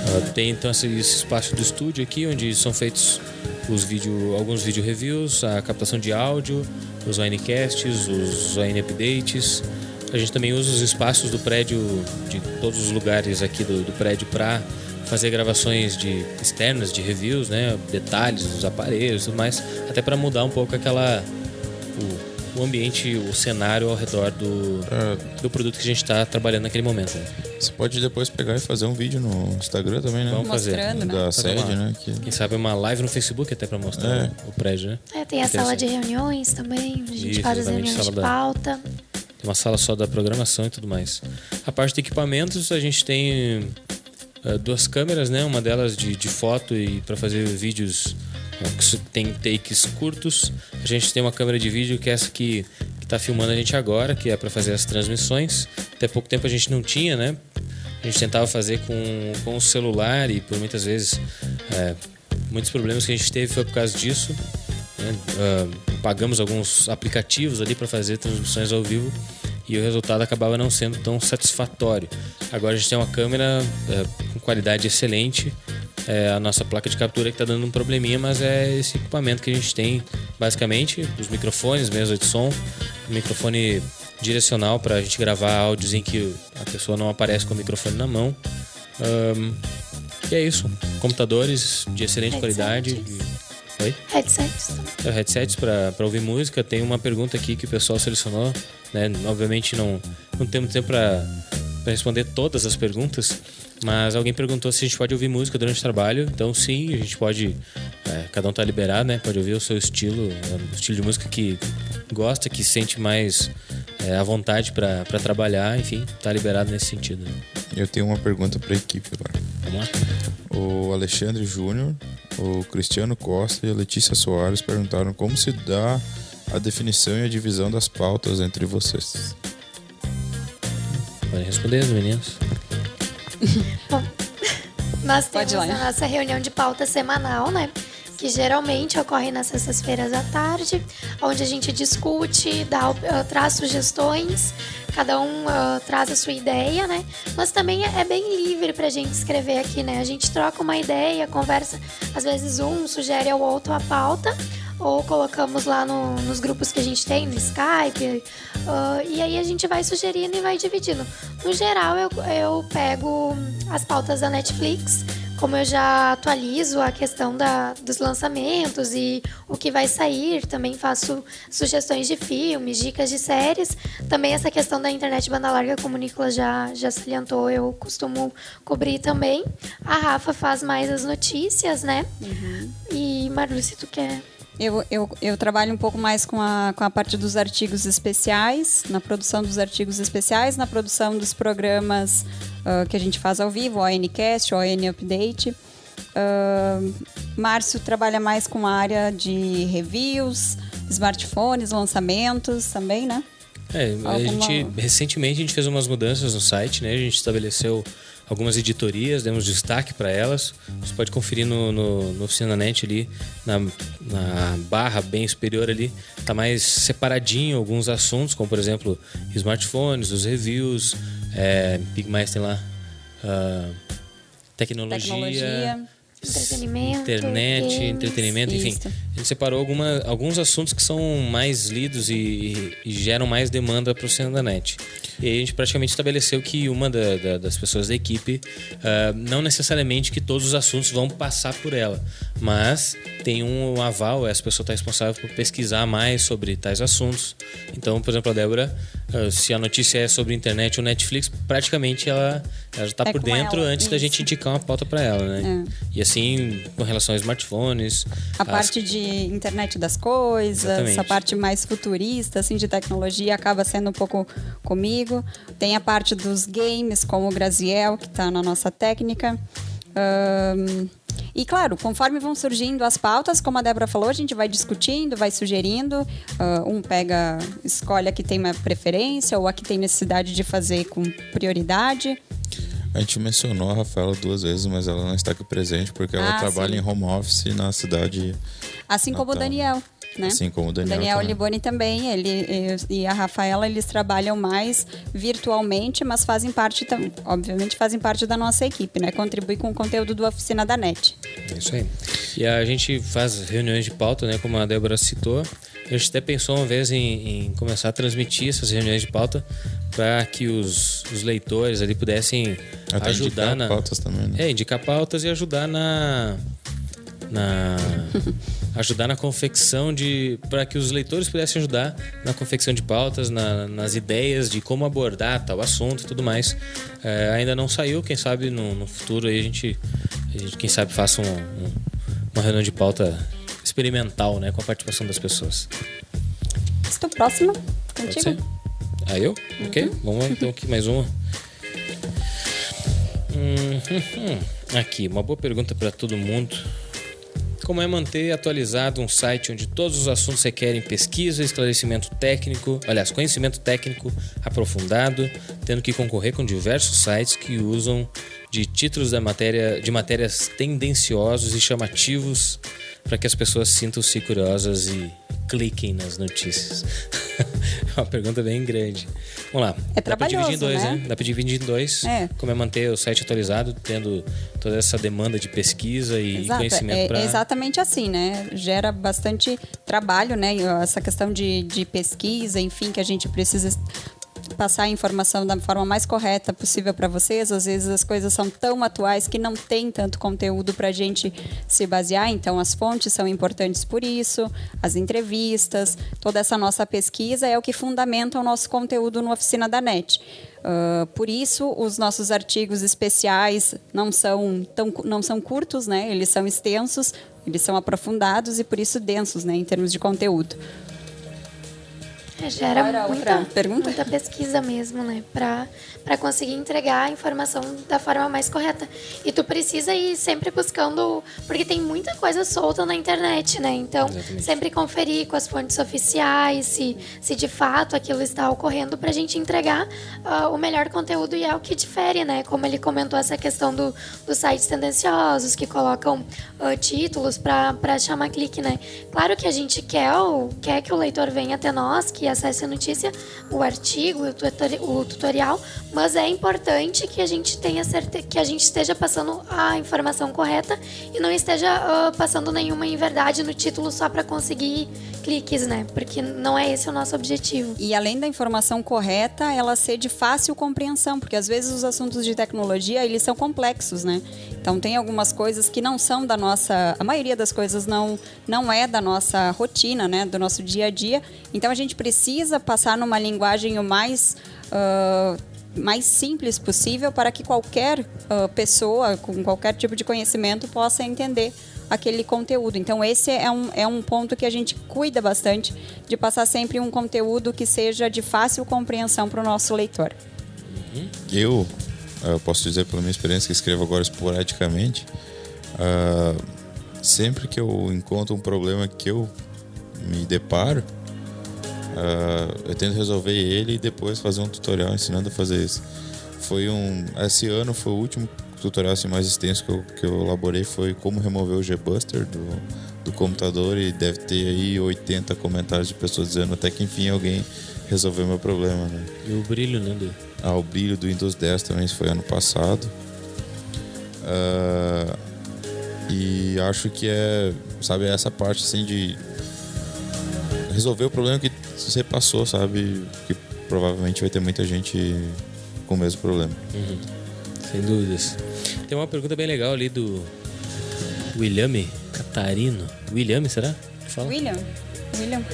ah, tem então esse, esse espaço do estúdio aqui, onde são feitos os vídeo, alguns vídeo reviews, a captação de áudio, os Winecasts, os Wine Updates. A gente também usa os espaços do prédio, de todos os lugares aqui do, do prédio, para fazer gravações de externas, de reviews, né? detalhes dos aparelhos tudo mais, até para mudar um pouco aquela. O ambiente, o cenário ao redor do, É, do produto que a gente está trabalhando naquele momento. né? você pode depois pegar e fazer um vídeo no Instagram também, né? Vamos fazer. Mostrando, né? Da Fazer sede, uma- né? Que... Quem sabe uma live no Facebook até para mostrar É. o prédio, né? É, tem a sala de reuniões também, onde a gente Isso, faz as reuniões sala de da- pauta. Tem uma sala só da programação e tudo mais. A parte de equipamentos, a gente tem eh, duas câmeras, né? Uma delas de, de foto e para fazer vídeos que su- tem takes curtos. A gente tem uma câmera de vídeo que é essa que está filmando a gente agora, que é para fazer as transmissões. Até pouco tempo a gente não tinha, né? A gente tentava fazer com, com o celular e por muitas vezes eh, muitos problemas que a gente teve foi por causa disso. né? Ah, pagamos alguns aplicativos ali para fazer transmissões ao vivo e o resultado acabava não sendo tão satisfatório. Agora a gente tem uma câmera eh, com qualidade excelente, é a nossa placa de captura que está dando um probleminha, mas é esse equipamento que a gente tem basicamente, os microfones, mesa de som, um microfone direcional para a gente gravar áudios em que a pessoa não aparece com o microfone na mão. Ahn, e é isso, computadores de excelente Headsets. qualidade. Oi? Headsets. É, headsets para ouvir música. Tem uma pergunta aqui que o pessoal selecionou. Né? Obviamente não, não temos tempo para responder todas as perguntas, mas alguém perguntou se a gente pode ouvir música durante o trabalho. Então sim, a gente pode. é, cada um tá liberado, né? Pode ouvir o seu estilo, é, o estilo de música que gosta, que sente mais é, à vontade para trabalhar. Enfim, tá liberado nesse sentido. né? Eu tenho uma pergunta para a equipe agora. Vamos lá? O Alexandre Júnior, o Cristiano Costa e a Letícia Soares perguntaram como se dá a definição e a divisão das pautas entre vocês. Podem responder, os meninos. Nós Pode temos lá. a nossa reunião de pauta semanal, né? Que geralmente ocorre nas sextas-feiras à tarde, onde a gente discute, dá, uh, traz sugestões, cada um uh, traz a sua ideia, né? Mas também é é bem livre pra gente escrever aqui, né? A gente troca uma ideia, conversa, às vezes um sugere ao outro a pauta, ou colocamos lá no- nos grupos que a gente tem, no Skype, ah, e aí a gente vai sugerindo e vai dividindo. No geral, eu, eu pego as pautas da Netflix, como eu já atualizo a questão da, dos lançamentos e o que vai sair, também faço sugestões de filmes, dicas de séries. Também essa questão da internet banda larga, como o Nicolas já, já salientou, eu costumo cobrir também. A Rafa faz mais as notícias, né? E, Maru, se tu quer... Eu, eu, eu trabalho um pouco mais com a, com a parte dos artigos especiais, na produção dos artigos especiais, na produção dos programas ah, que a gente faz ao vivo, o ONCast, ON Update. Ah, Márcio trabalha mais com a área de reviews, smartphones, lançamentos também, né? É, a Alguma- gente, recentemente a gente fez umas mudanças no site, né? A gente estabeleceu algumas editorias, demos destaque para elas. Você pode conferir no, no, no OficinaNet ali, na, na barra bem superior ali, tá mais separadinho alguns assuntos, como por exemplo, smartphones, os reviews, é, mais tem lá? Ah, tecnologia. Tecnologia. Entretenimento. internet, games. entretenimento, enfim. Isso. Gente separou alguma, alguns assuntos que são mais lidos e, e geram mais demanda para o Cena da Net. E aí a gente praticamente estabeleceu que uma da- da- das pessoas da equipe, ah, não necessariamente que todos os assuntos vão passar por ela, mas tem um aval, essa pessoa está responsável por pesquisar mais sobre tais assuntos. Então, por exemplo, a Débora, ah, se a notícia é sobre internet ou Netflix, praticamente ela, ela já está É por com dentro ela, antes da isso. gente indicar uma pauta para ela, né? E assim, com relação a smartphones, A as- parte de internet das coisas, Exatamente. a parte mais futurista, assim, de tecnologia, acaba sendo um pouco comigo. Tem a parte dos games, como o Graziel, que está na nossa técnica. Ahn, e claro, conforme vão surgindo as pautas, como a Débora falou, a gente vai discutindo, vai sugerindo. Ah, um pega, escolhe a que tem uma preferência ou a que tem necessidade de fazer com prioridade. A gente mencionou a Rafaela duas vezes, mas ela não está aqui presente porque ela Ah, trabalha sim. em home office na cidade. Assim como o Natal. Daniel, né? Assim como o Daniel também. Liboni também, ele e a Rafaela, eles trabalham mais virtualmente, mas fazem parte, obviamente, fazem parte da nossa equipe, né? Contribui com o conteúdo do Oficina da NET. É isso aí. E a gente faz reuniões de pauta, né? Como a Débora citou. A gente até pensou uma vez em, em começar a transmitir essas reuniões de pauta para que os, os leitores ali pudessem Até ajudar indicar na. pautas também, né? É, indicar pautas e ajudar na. na ajudar na confecção de para que os leitores pudessem ajudar na confecção de pautas na- nas ideias de como abordar tal assunto e tudo mais É, ainda não saiu quem sabe no, no futuro aí a gente, a gente quem sabe faça um- um- uma reunião de pauta experimental né com a participação das pessoas Estou próxima contigo. Ah, eu? Ok. Vamos lá então aqui mais uma. Hum, hum, hum. Aqui, uma boa pergunta para todo mundo. Como é manter atualizado um site onde todos os assuntos requerem pesquisa, esclarecimento técnico, aliás, conhecimento técnico aprofundado, tendo que concorrer com diversos sites que usam de títulos da matéria, de matérias tendenciosos e chamativos para que as pessoas sintam-se curiosas e cliquem nas notícias? É uma pergunta bem grande. Vamos lá. É Dá pra dividir em dois, né? né? Dá pra dividir em dois. É. Como é manter o site atualizado, tendo toda essa demanda de pesquisa e Exato, conhecimento é, para é exatamente assim, né? Gera bastante trabalho, né? Essa questão de, de pesquisa, enfim, que a gente precisa passar a informação da forma mais correta possível para vocês. Às vezes as coisas são tão atuais que não tem tanto conteúdo para a gente se basear. Então as fontes são importantes por isso, as entrevistas, toda essa nossa pesquisa é o que fundamenta o nosso conteúdo no Oficina da NET. Uh, por isso, os nossos artigos especiais não são, tão, não são curtos, né? eles são extensos, eles são aprofundados e por isso densos né? em termos de conteúdo. É, gera era a muita, pergunta? muita pesquisa mesmo, né? Pra, pra conseguir entregar a informação da forma mais correta. E tu precisa ir sempre buscando. Porque tem muita coisa solta na internet, né? Então, Exatamente. sempre conferir com as fontes oficiais se, se de fato aquilo está ocorrendo pra gente entregar ah, o melhor conteúdo e é o que difere, né? Como ele comentou essa questão do, dos sites tendenciosos que colocam ah, títulos pra pra chamar clique, né? Claro que a gente quer, o, quer que o leitor venha até nós, que acesse a notícia, o artigo, o, tutori- o tutorial, mas é importante que a gente tenha certeza que a gente esteja passando a informação correta e não esteja ah, passando nenhuma inverdade no título só para conseguir cliques, né? Porque não é esse o nosso objetivo. E além da informação correta, ela ser de fácil compreensão, porque às vezes os assuntos de tecnologia eles são complexos, né? Então tem algumas coisas que não são da nossa, a maioria das coisas não não é da nossa rotina, né? Do nosso dia a dia. Então a gente precisa passar numa linguagem o mais ah, mais simples possível para que qualquer ah, pessoa com qualquer tipo de conhecimento possa entender aquele conteúdo. Então, esse é um, é um ponto que a gente cuida bastante de passar sempre um conteúdo que seja de fácil compreensão para o nosso leitor. Eu, eh, eu posso dizer pela minha experiência que escrevo agora esporadicamente, ah, sempre que eu encontro um problema que eu me deparo, ah, eu tento resolver ele e depois fazer um tutorial ensinando a fazer isso. Foi um, esse ano foi o último tutorial assim, mais extenso que eu, que eu elaborei foi como remover o Gbuster do, do computador e deve ter aí 80 comentários de pessoas dizendo até que enfim alguém resolveu meu problema, né? E o brilho, né? Do... Ah, o brilho do Windows 10 também isso foi ano passado. Ah, E acho que é, sabe, essa parte assim de resolver o problema que você passou, sabe? Que provavelmente vai ter muita gente com o mesmo problema. Uhum. Sem dúvidas. Tem uma pergunta bem legal ali do William Catarino. William, será? Fala. William. William.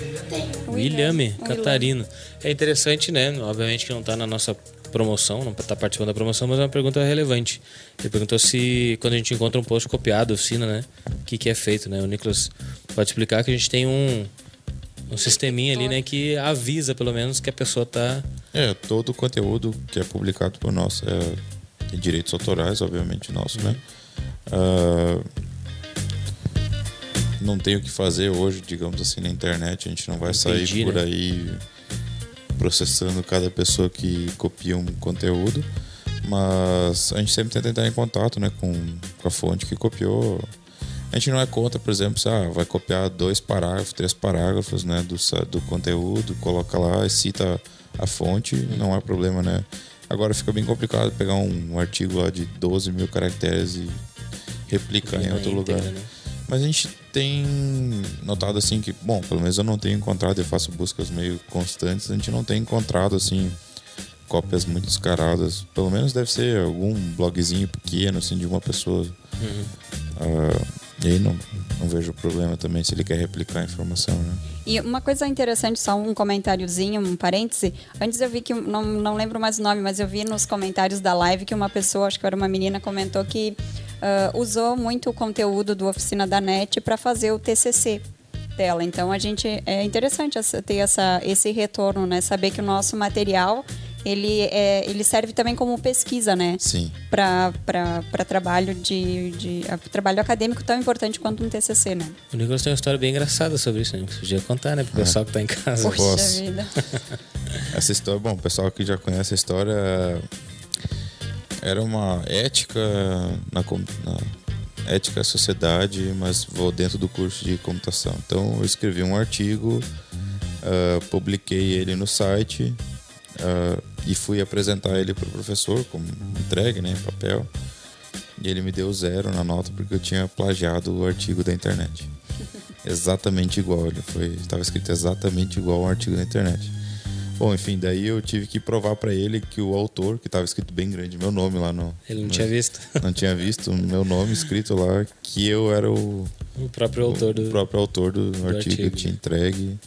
William Catarino. É interessante, né? Obviamente que não está na nossa promoção, não está participando da promoção, mas é uma pergunta relevante. Ele perguntou se quando a gente encontra um post copiado, oficina, né? O que, que é feito, né? O Nicolas pode explicar que a gente tem um, um sisteminha ali, né? Que avisa, pelo menos, que a pessoa está... É, todo o conteúdo que é publicado por nós é, tem direitos autorais, obviamente, nosso, né? Uh, não tem o que fazer hoje, digamos assim, na internet. A gente não vai Entendi, sair por né? aí processando cada pessoa que copia um conteúdo, mas a gente sempre tenta entrar em contato né, com, com a fonte que copiou. A gente não é contra, por exemplo, se ah, vai copiar dois parágrafos, três parágrafos né, do, do conteúdo, coloca lá e cita a fonte, não é problema, né? Agora fica bem complicado pegar um, um artigo lá de 12 mil caracteres e replicar em outro lugar. Né? Mas a gente tem notado assim que, bom, pelo menos eu não tenho encontrado, eu faço buscas meio constantes, a gente não tem encontrado assim cópias muito descaradas. Pelo menos deve ser algum blogzinho pequeno assim de uma pessoa. Uhum. Uh, e não, não vejo problema também se ele quer replicar a informação, né? E uma coisa interessante, só um comentáriozinho, um parêntese. Antes eu vi que, não, não lembro mais o nome, mas eu vi nos comentários da live que uma pessoa, acho que era uma menina, comentou que uh, usou muito o conteúdo do Oficina da NET para fazer o TCC dela. Então a gente é interessante ter essa, esse retorno, né? Saber que o nosso material ele, é, ele serve também como pesquisa, né? Sim. Para trabalho de, de trabalho acadêmico tão importante quanto um TCC, né? O Nicolas tem uma história bem engraçada sobre isso, né? Podia contar, né? Para o é. pessoal que está em casa. Poxa Posso. vida. Essa história, bom, o pessoal que já conhece a história era uma ética na, na ética à sociedade, mas vou dentro do curso de computação. Então eu escrevi um artigo, uh, publiquei ele no site uh, e fui apresentar ele para o professor como entregue, né, papel. E ele me deu zero na nota porque eu tinha plagiado o artigo da internet. Exatamente igual, ele foi, estava escrito exatamente igual ao artigo da internet. Bom, enfim, daí eu tive que provar para ele que o autor, que estava escrito bem grande, meu nome lá no. Ele não no, tinha visto. Não tinha visto meu nome escrito lá, que eu era o. O próprio autor do. O próprio autor do, do artigo, artigo que eu tinha entregue.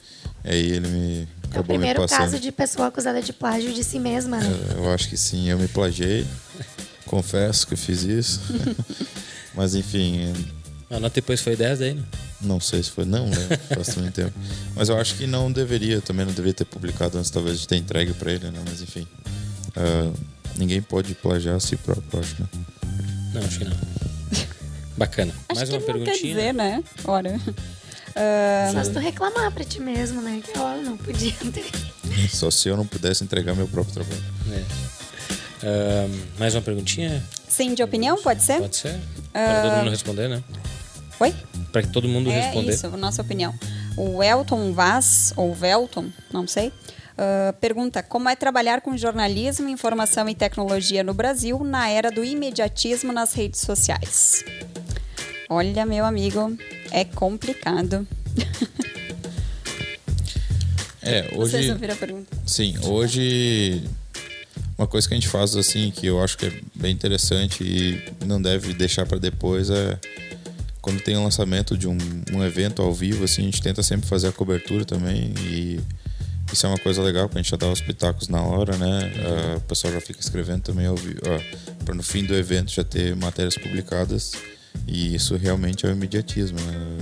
Aí ele me. É o primeiro caso de pessoa acusada de plágio de si mesma, né? Eu, eu acho que sim, eu me plagiei. Confesso que eu fiz isso. Mas enfim. A nota depois foi 10 daí, né? Não sei se foi, não, né? Faz muito tempo. Mas eu acho que não deveria, também não deveria ter publicado antes, talvez, de ter entregue para ele, né? Mas enfim. Uh, ninguém pode plagiar a si próprio, acho, né? Não, acho que não. Bacana. Acho Mais uma perguntinha. Quer dizer, né? Ora. Uh... Só se tu reclamar pra ti mesmo, né? Que eu não podia ter. Só se eu não pudesse entregar meu próprio trabalho. É. Uh, mais uma perguntinha? Sim, de opinião, pode ser? Pode ser. Para todo mundo responder, né? Oi? Para que todo mundo é responder. Isso, nossa opinião. O Elton Vaz, ou Velton, não sei, uh, pergunta como é trabalhar com jornalismo, informação e tecnologia no Brasil na era do imediatismo nas redes sociais. Olha, meu amigo, é complicado. É, hoje. Vocês ouviram a pergunta? Sim, hoje uma coisa que a gente faz assim que eu acho que é bem interessante e não deve deixar para depois é quando tem o um lançamento de um, um, evento ao vivo, assim, a gente tenta sempre fazer a cobertura também e isso é uma coisa legal pra gente já dar os pitacos na hora, né? Uh, o pessoal já fica escrevendo também ao vivo, uh, para no fim do evento já ter matérias publicadas e isso realmente é o imediatismo, né?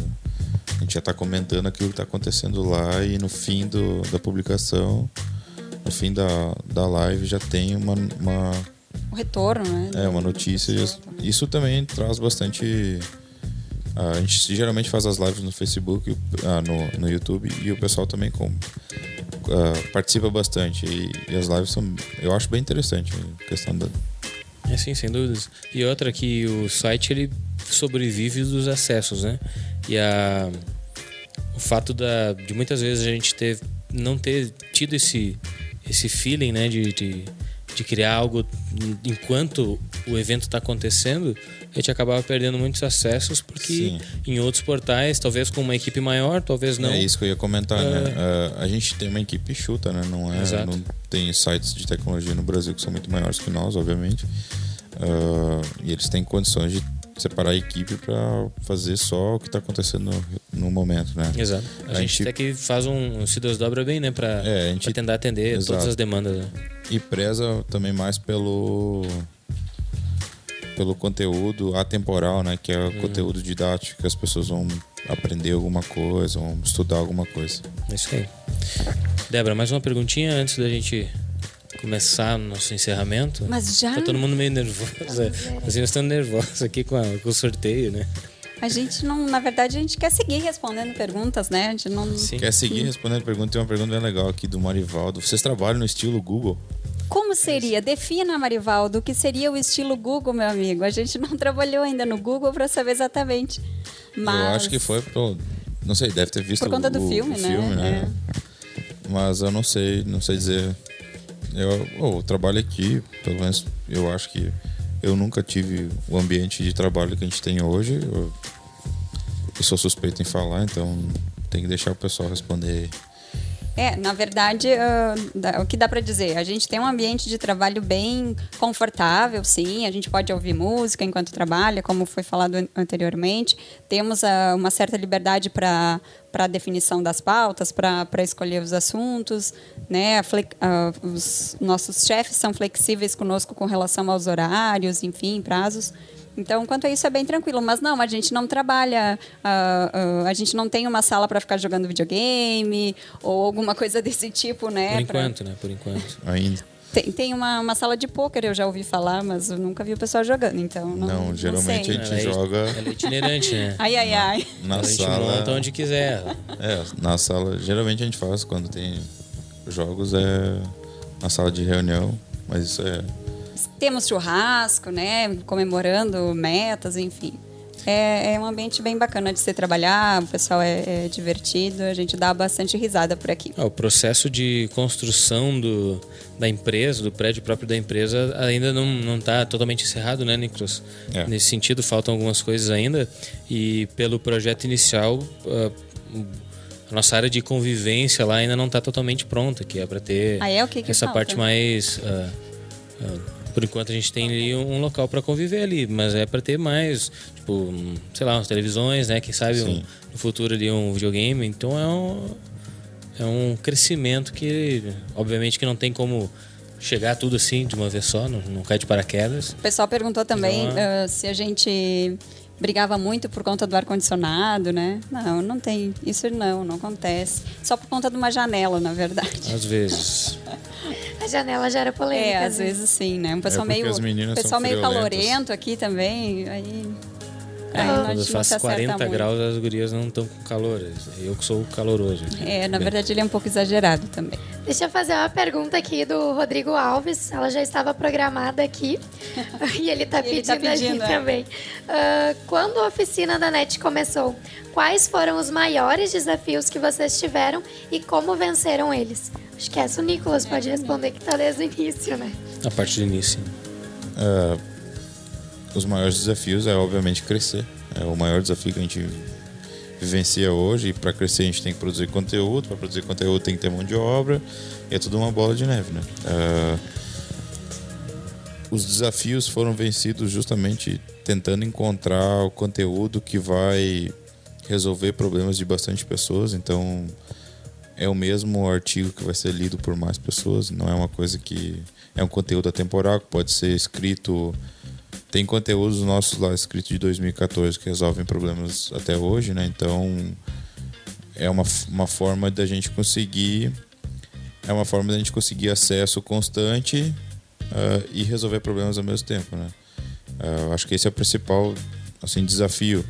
A gente já está comentando aquilo que está acontecendo lá e no fim do, da publicação, no fim da, da live já tem uma, uma o retorno, né? É, uma notícia. Isso também traz bastante a gente geralmente faz as lives no Facebook, ah, no, no YouTube e o pessoal também com, uh, participa bastante. E, e, as lives são, eu acho bem interessante a questão da. É sim, sem dúvidas. E outra que o site ele sobrevive dos acessos, né? E a, o fato da, de muitas vezes a gente ter, não ter tido esse, esse feeling, né? de, de de criar algo enquanto o evento está acontecendo, a gente acabava perdendo muitos acessos porque Sim. em outros portais, talvez com uma equipe maior, talvez não. É isso que eu ia comentar, É. né? Ah, a gente tem uma equipe chuta, né? Não é, Exato. não tem sites de tecnologia no Brasil que são muito maiores que nós, obviamente. Ah, e eles têm condições de separar a equipe para fazer só o que está acontecendo no, no momento, né? Exato. A, A gente, gente- até que faz um se desdobra bem, né, para É, tentar atender Exato. todas as demandas. né? E preza também mais pelo pelo conteúdo atemporal, né? Que é Uhum. o conteúdo didático, que as pessoas vão aprender alguma coisa, vão estudar alguma coisa. É isso aí. Débora, mais uma perguntinha antes da gente começar o nosso encerramento. Mas já? Tá todo mundo meio nervoso. é. Assim, nós estamos nervosos aqui com, a- com o sorteio, né? A gente não, na verdade, a gente quer seguir respondendo perguntas, né? A gente não. Sim. Quer seguir respondendo a pergunta? Tem uma pergunta bem legal aqui do Marivaldo. Vocês trabalham no estilo Google? Como seria? Defina, Marivaldo, o que seria o estilo Google, meu amigo. A gente não trabalhou ainda no Google para saber exatamente. Mas... Eu acho que foi pelo. Não sei, deve ter visto Por conta o, do o filme, né? né? Mas eu não sei, não sei dizer. Eu, oh, eu trabalho aqui, pelo menos eu acho que eu nunca tive o ambiente de trabalho que a gente tem hoje. Eu, eu sou suspeito em falar, então tem que deixar o pessoal responder. É, na verdade, dá- o que dá para dizer? A gente tem um ambiente de trabalho bem confortável, sim. A gente pode ouvir música enquanto trabalha, como foi falado an- anteriormente. Temos ah, uma certa liberdade para para definição das pautas, para escolher os assuntos, né? Ah, os nossos chefes são flexíveis conosco com relação aos horários, enfim, prazos. Então, quanto a isso, é bem tranquilo. Mas não, a gente não trabalha, ah, ah, a gente não tem uma sala para ficar jogando videogame ou alguma coisa desse tipo, né? Por pra- enquanto, né? Por enquanto. Ainda. Tem, tem uma, uma sala de pôquer, eu já ouvi falar, mas eu nunca vi o pessoal jogando, então não. Não, geralmente sei. a gente Ela joga Ela é itinerante, né? Ai, ai, ai. na a gente sala. monta onde quiser. É, na sala. Geralmente a gente faz quando tem jogos é na sala de reunião, mas isso é Temos churrasco, né? Comemorando metas, enfim. É, é um ambiente bem bacana de se trabalhar, o pessoal é, é divertido, a gente dá bastante risada por aqui. Ah, o processo de construção do, da empresa, do prédio próprio da empresa, ainda não não está totalmente encerrado, né, Nicolas? É. Nesse sentido, faltam algumas coisas ainda. E pelo projeto inicial, ah, a nossa área de convivência lá ainda não está totalmente pronta, que é para ter Ah, é? O que que essa falta? parte mais. ah, ah, por enquanto a gente tem ali um local para conviver ali, mas é para ter mais, tipo, sei lá, umas televisões, né? Quem sabe um, no futuro ali um videogame. Então é um, é um crescimento que, obviamente, que não tem como chegar tudo assim de uma vez só, não, não cai de paraquedas. O pessoal perguntou também ah, se a gente brigava muito por conta do ar-condicionado, né? Não, não tem. Isso não, não acontece. Só por conta de uma janela, na verdade. Às vezes. A janela gera polêmica. É, às né? vezes sim, né? Um pessoal É meio, as meninas pessoal são meio calorento aqui também. Aí, É, não quando faz acerta 40 muito. graus, as gurias não estão com calor. Eu que sou caloroso. É, na verdade ele é um pouco exagerado também. Deixa eu fazer uma pergunta aqui do Rodrigo Alves. Ela já estava programada aqui. e ele está pedindo, tá pedindo, aqui é. também. Ah, quando a oficina da NET começou, quais foram os maiores desafios que vocês tiveram e como venceram eles? Acho que essa o Nicolas pode responder que está desde o início, né? A parte do início. É, os maiores desafios é obviamente crescer. É o maior desafio que a gente vivencia hoje. E para crescer a gente tem que produzir conteúdo. Para produzir conteúdo tem que ter mão de obra. E é tudo uma bola de neve, né? É, os desafios foram vencidos justamente tentando encontrar o conteúdo que vai resolver problemas de bastante pessoas. Então é o mesmo artigo que vai ser lido por mais pessoas, não é uma coisa que é um conteúdo atemporal que pode ser escrito tem conteúdos nossos lá escritos de 2014 que resolvem problemas até hoje, né? Então é uma, uma forma da gente conseguir é uma forma da gente conseguir acesso constante ah, e resolver problemas ao mesmo tempo, né? Eu acho que esse é o principal assim desafio.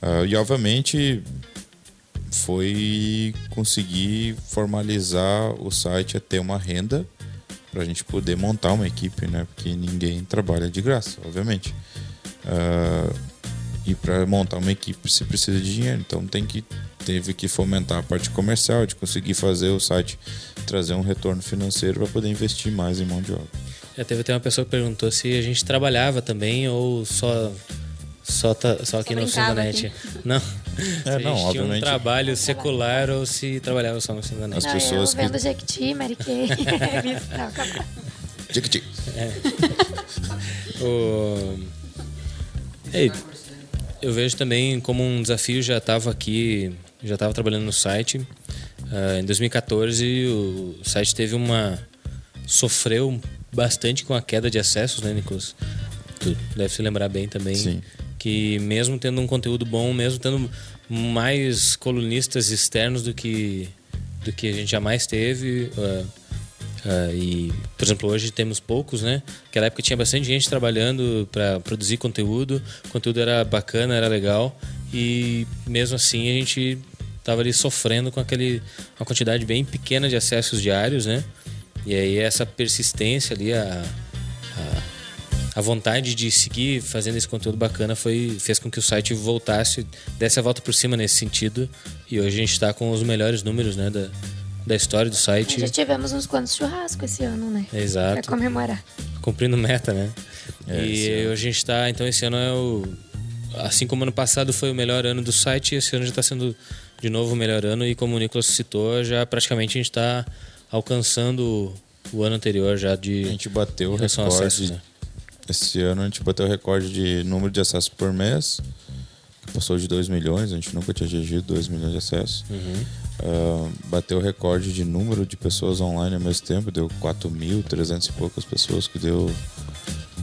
Ah, e obviamente foi conseguir formalizar o site a ter uma renda para a gente poder montar uma equipe, né? Porque ninguém trabalha de graça, obviamente. Ah, e para montar uma equipe você precisa de dinheiro, então tem que teve que fomentar a parte comercial, de conseguir fazer o site trazer um retorno financeiro para poder investir mais em mão de obra. Já teve até uma pessoa que perguntou se a gente trabalhava também ou só Só, tá, só aqui Só no Cindanete. Não. É, se a não, tinha um obviamente. trabalho secular ou se trabalhava só no Cindanete. As Não, pessoas eu que- vendo Jequiti, Mary Kay. Não, acabou. Tic-tic. O... Ei, eu vejo também como um desafio, já estava aqui, já estava trabalhando no site. Ah, em 2014 o site teve uma... sofreu bastante com a queda de acessos, né, Nicolas? Tu deve se lembrar bem também. Sim. Que mesmo tendo um conteúdo bom, mesmo tendo mais colunistas externos do que, do que a gente jamais teve... ah, ah, e, por exemplo, hoje temos poucos, né? Naquela época tinha bastante gente trabalhando para produzir conteúdo, o conteúdo era bacana, era legal, e mesmo assim a gente estava ali sofrendo com aquele uma quantidade bem pequena de acessos diários, né? E aí essa persistência ali, a, a, a vontade de seguir fazendo esse conteúdo bacana foi fez com que o site voltasse, desse a volta por cima nesse sentido, e hoje a gente está com os melhores números, né? Da, da história do site. Já tivemos uns quantos churrascos esse ano, né? Exato. Pra comemorar. Cumprindo meta, né? É, e hoje a gente está, então esse ano é o. Assim como ano passado foi o melhor ano do site, esse ano já está sendo de novo o melhor ano e como o Nicolas citou, já praticamente a gente está alcançando o ano anterior já de. A gente bateu o em relação a recorde. Esse ano a gente bateu o recorde de número de acessos por mês. que Passou de 2 milhões, a gente nunca tinha atingido 2 milhões de acessos. Uhum. Ah, bateu o recorde de número de pessoas online ao mesmo tempo, deu 4.300 e poucas pessoas, que deu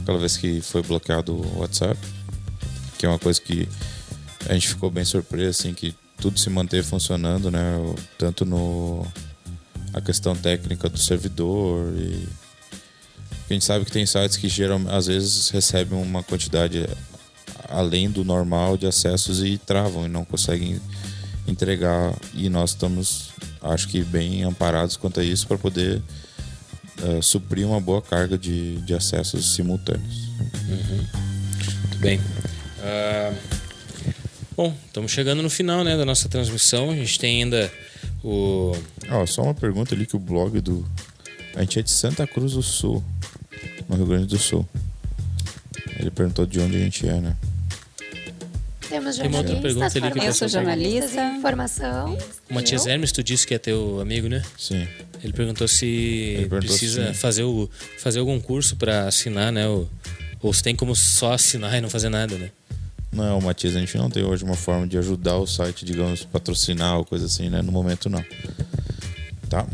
aquela vez que foi bloqueado o WhatsApp. Que é uma coisa que a gente ficou bem surpreso, assim, que tudo se manteve funcionando, né? Tanto no a questão técnica do servidor e a gente sabe que tem sites que geram, às vezes recebem uma quantidade além do normal de acessos e travam e não conseguem entregar e nós estamos acho que bem amparados quanto a isso para poder eh, suprir uma boa carga de, de acessos simultâneos. Muito bem. Ah, bom, estamos chegando no final né, da nossa transmissão. A gente tem ainda o. Só uma pergunta ali que o blog do a gente é de Santa Cruz do Sul, no Rio Grande do Sul. Ele perguntou de onde a gente é, né? Temos Tem uma outra pergunta ali que o Eu sou jornalista. informação. O Matias? Hermes, tu disse que é teu amigo, né? Sim. Ele perguntou se perguntou precisa se- fazer, o, fazer algum curso para assinar, né? O, ou se tem como só assinar e não fazer nada, né? Não, Matias, a gente não tem hoje uma forma de ajudar o site, digamos, patrocinar ou coisa assim, né? No momento não. Tá?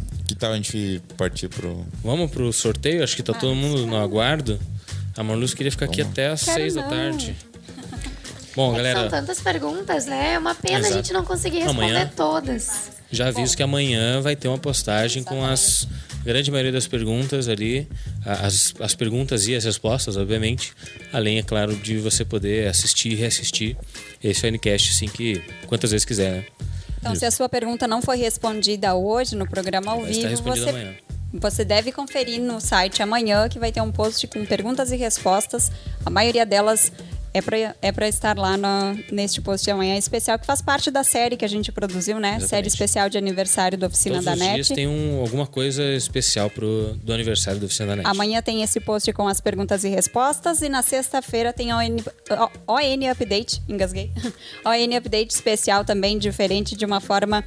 Tal a gente partir pro. Vamos pro sorteio? Acho que tá todo mundo no aguardo. A Marluz queria ficar aqui Vamos. até às Quero seis da não. tarde. Bom, É que São galera, tantas perguntas, né? É uma pena Exato. a gente não conseguir responder Amanhã? todas. já aviso que amanhã vai ter uma postagem com as grande maioria das perguntas ali, as, as perguntas e as respostas, obviamente. Além, é claro, de você poder assistir e reassistir esse Finecast, assim que quantas vezes quiser, né? Então, se a sua pergunta não foi respondida hoje no programa ao vivo, você, amanhã. você deve conferir no site amanhã, que vai ter um post com perguntas e respostas. A maioria delas é para é pra estar lá na, neste post de amanhã especial, que faz parte da série que a gente produziu, né? Exatamente. Série especial de aniversário da Oficina Todos da os NET. dias tem um, alguma coisa especial pro, do aniversário da Oficina da NET. Amanhã tem esse post com as perguntas e respostas e na sexta-feira tem ON, O- ON Update, engasguei. ON Update especial também, diferente, de uma forma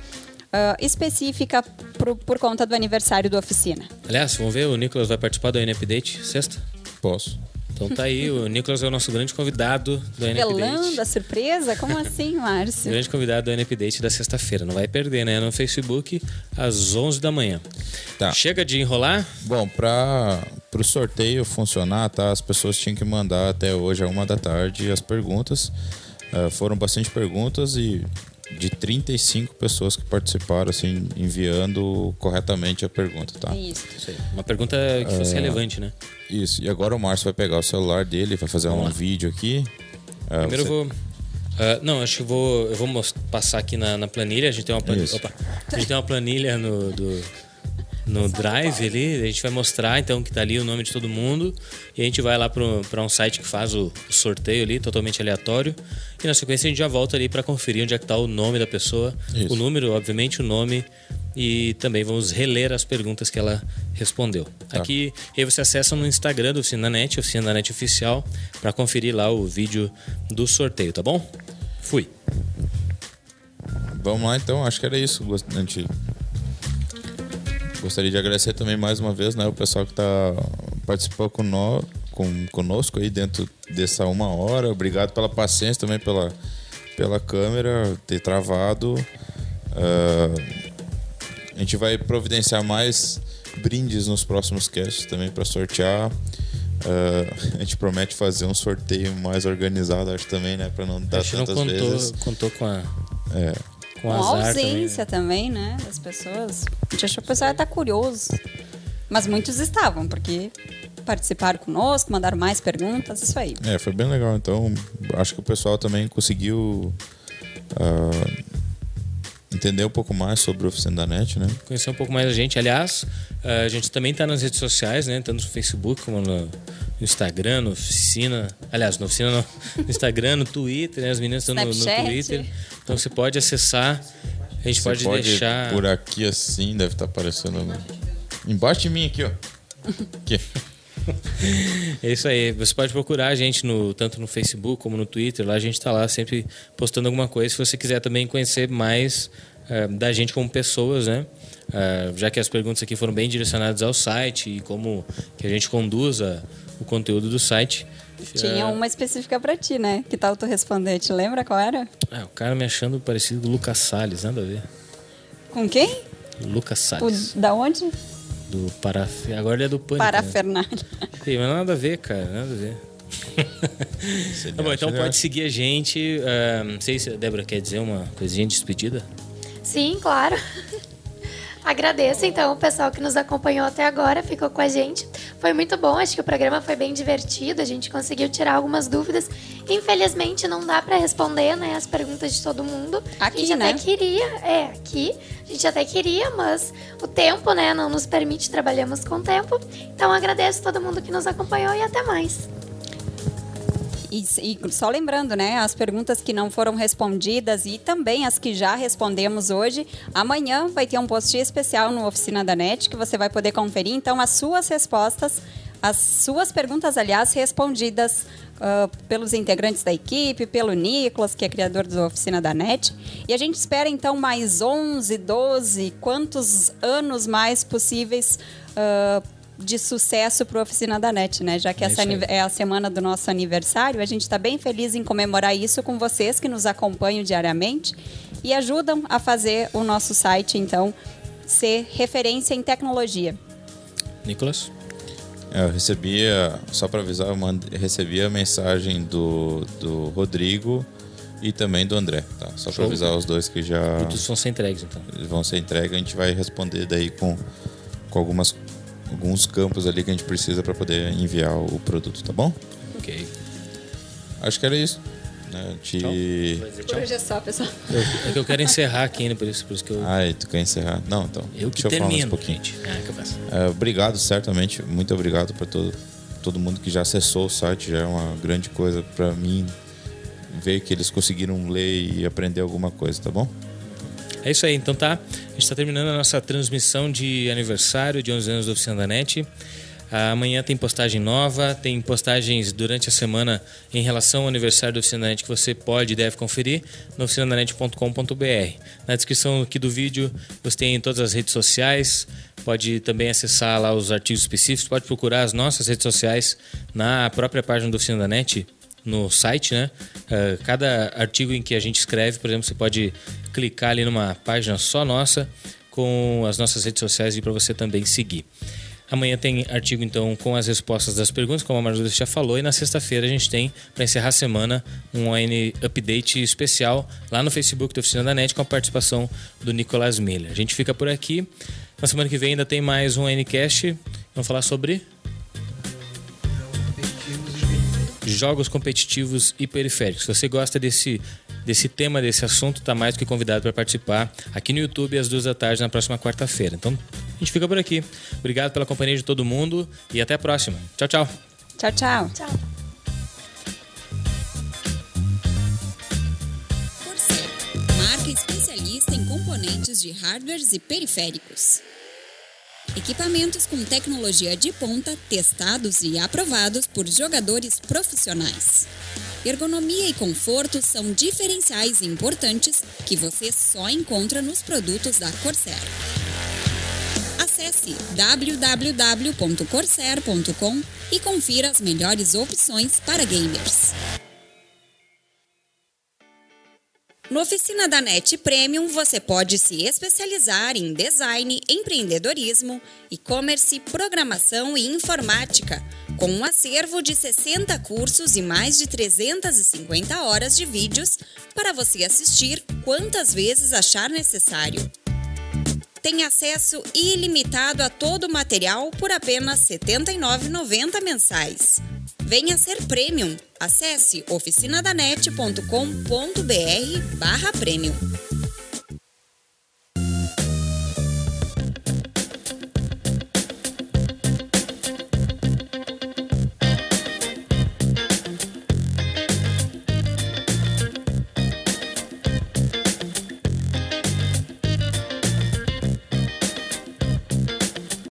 ah, específica pro- por conta do aniversário da oficina. Aliás, vamos ver, o Nicolas vai participar do N Update sexta? Posso. Então tá aí, o Nicolas é o nosso grande convidado do N Revelando Update. a surpresa? Como assim, Márcio? Grande convidado do N Update da sexta-feira. Não vai perder, né? No Facebook, às 11 da manhã. Tá. Chega de enrolar. Bom, para o sorteio funcionar, tá? As pessoas tinham que mandar até hoje, a uma da tarde, as perguntas. Ah, foram bastante perguntas e de 35 pessoas que participaram, assim, enviando corretamente a pergunta, tá? Isso. Uma pergunta que fosse relevante, né? Isso. E agora o Márcio vai pegar o celular dele, vai fazer um Vamos lá. vídeo aqui. Ah, Primeiro você- eu vou. ah, não, acho que eu vou, eu vou passar aqui na, na planilha. A gente tem uma planilha. Opa, a gente tem uma planilha no, do, no Drive ali. A gente vai mostrar então que tá ali o nome de todo mundo. E a gente vai lá para um site que faz o, o sorteio ali, totalmente aleatório. E na sequência a gente já volta ali para conferir onde é que tá o nome da pessoa. Isso. O número, obviamente, o nome e também vamos reler as perguntas que ela respondeu. Tá. Aqui, aí você acessa no Instagram do Oficina Net, Oficina Net Oficial, para conferir lá o vídeo do sorteio, tá bom? Fui. Vamos lá então, acho que era isso. A gente gostaria de agradecer também mais uma vez né, o pessoal que tá participou com nós, com, conosco aí dentro dessa uma hora. Obrigado pela paciência também pela, pela câmera ter travado. Ah, a gente vai providenciar mais brindes nos próximos casts também para sortear. Ah, a gente promete fazer um sorteio mais organizado, acho também, né? Para não A dar gente não tantas contou, vezes. contou com a, É. com Com azar ausência também. também, né? Das pessoas. A gente achou que o pessoal ia estar curioso. Mas muitos estavam, porque participaram conosco, mandaram mais perguntas, isso aí. É, foi bem legal. Então, acho que o pessoal também conseguiu ah, entender um pouco mais sobre a oficina da NET, né? conhecer um pouco mais a gente. Aliás, eh, a gente também está nas redes sociais, né? Tanto no Facebook como no Instagram, no Oficina. Aliás, no Oficina não. No Instagram, no Twitter, né? As meninas estão no, no. Twitter. Então você pode acessar. A gente pode, pode deixar. por aqui assim, deve estar aparecendo embaixo de mim aqui, ó. Aqui. É isso aí. Você pode procurar a gente no, tanto no Facebook como no Twitter. Lá a gente está lá sempre postando alguma coisa. Se você quiser também conhecer mais eh, da gente como pessoas, né? Eh, já que as perguntas aqui foram bem direcionadas ao site e como que a gente conduza o conteúdo do site. Tinha uma específica pra ti, né? Que tal tu responder? Te lembra qual era? Ah, o cara me achando parecido com o Lucas Salles, nada a ver. Com quem? Lucas O, Salles. da onde? Do Paraf... Agora ele é do Pânico. Né? Parafernália. Sim, mas nada a ver, cara, nada a ver. tá bom, então pode seguir a gente. ah, não sei se a Débora quer dizer uma coisinha de despedida. Sim, claro. Agradeço então o pessoal que nos acompanhou até agora, ficou com a gente. Foi muito bom, acho que o programa foi bem divertido, a gente conseguiu tirar algumas dúvidas. Infelizmente não dá para responder, né, as perguntas de todo mundo. Aqui, a gente né? até queria, é, aqui. A gente até queria, mas o tempo, né, não nos permite, trabalhamos com o tempo. Então agradeço todo mundo que nos acompanhou e até mais. E, e só lembrando, né, as perguntas que não foram respondidas e também as que já respondemos hoje, amanhã vai ter um post especial no Oficina da NET que você vai poder conferir. Então, as suas respostas, as suas perguntas, aliás, respondidas ah, pelos integrantes da equipe, pelo Nicolas, que é criador do Oficina da NET. E a gente espera, então, mais 11, 12, quantos anos mais possíveis ah, de sucesso para a Oficina da NET, né? Já que É essa é a semana do nosso aniversário, a gente está bem feliz em comemorar isso com vocês que nos acompanham diariamente e ajudam a fazer o nosso site, então, ser referência em tecnologia. Nicolas? É, eu recebi, a- só para avisar, eu recebi a mensagem do, do Rodrigo e também do André, tá? Só para avisar os dois que já Todos vão ser entregues, então. eles vão ser entregues, a gente vai responder daí com, com algumas, alguns campos ali que a gente precisa para poder enviar o produto, tá bom? Ok. Acho que era isso. Né? Te... Tchau? hoje é só, pessoal. Eu, é que eu quero encerrar aqui ainda, por isso, por isso que eu. Ai, tu quer encerrar? Não, então. eu que deixa eu falar termino. um pouquinho. gente. Ah. É, obrigado, certamente. Muito obrigado para todo, todo mundo que já acessou o site. Já é uma grande coisa para mim ver que eles conseguiram ler e aprender alguma coisa, tá bom? É isso aí, então tá. A gente está terminando a nossa transmissão de aniversário de 11 anos da Oficina da NET. Amanhã tem postagem nova, tem postagens durante a semana em relação ao aniversário da Oficina da NET que você pode e deve conferir no oficinadanet.com.br. Na descrição aqui do vídeo você tem todas as redes sociais, pode também acessar lá os artigos específicos, pode procurar as nossas redes sociais na própria página da Oficina da NET no site, né? Uh, cada artigo em que a gente escreve, por exemplo, você pode clicar ali numa página só nossa com as nossas redes sociais e para você também seguir. Amanhã tem artigo então com as respostas das perguntas, como a Marjorie já falou, e na sexta-feira a gente tem para encerrar a semana um ON update especial lá no Facebook da Oficina da NET com a participação do Nicolas Miller. A gente fica por aqui. Na semana que vem ainda tem mais um Ncast. Vamos falar sobre jogos competitivos e periféricos. Se você gosta desse, desse tema, desse assunto, está mais do que convidado para participar aqui no YouTube às duas da tarde na próxima quarta-feira. Então, a gente fica por aqui. Obrigado pela companhia de todo mundo e até a próxima. Tchau, tchau. Tchau, tchau. Tchau. Marca especialista em componentes de hardwares e periféricos. Equipamentos com tecnologia de ponta, testados e aprovados por jogadores profissionais. Ergonomia e conforto são diferenciais importantes que você só encontra nos produtos da Corsair. Acesse www.corsair.com e confira as melhores opções para gamers. No Oficina da NET Premium, você pode se especializar em design, empreendedorismo, e-commerce, programação e informática, com um acervo de 60 cursos e mais de 350 horas de vídeos para você assistir quantas vezes achar necessário. Tem acesso ilimitado a todo o material por apenas R$ 79,90 mensais. Venha ser Premium. Acesse oficinadanet.com.br barra Premium.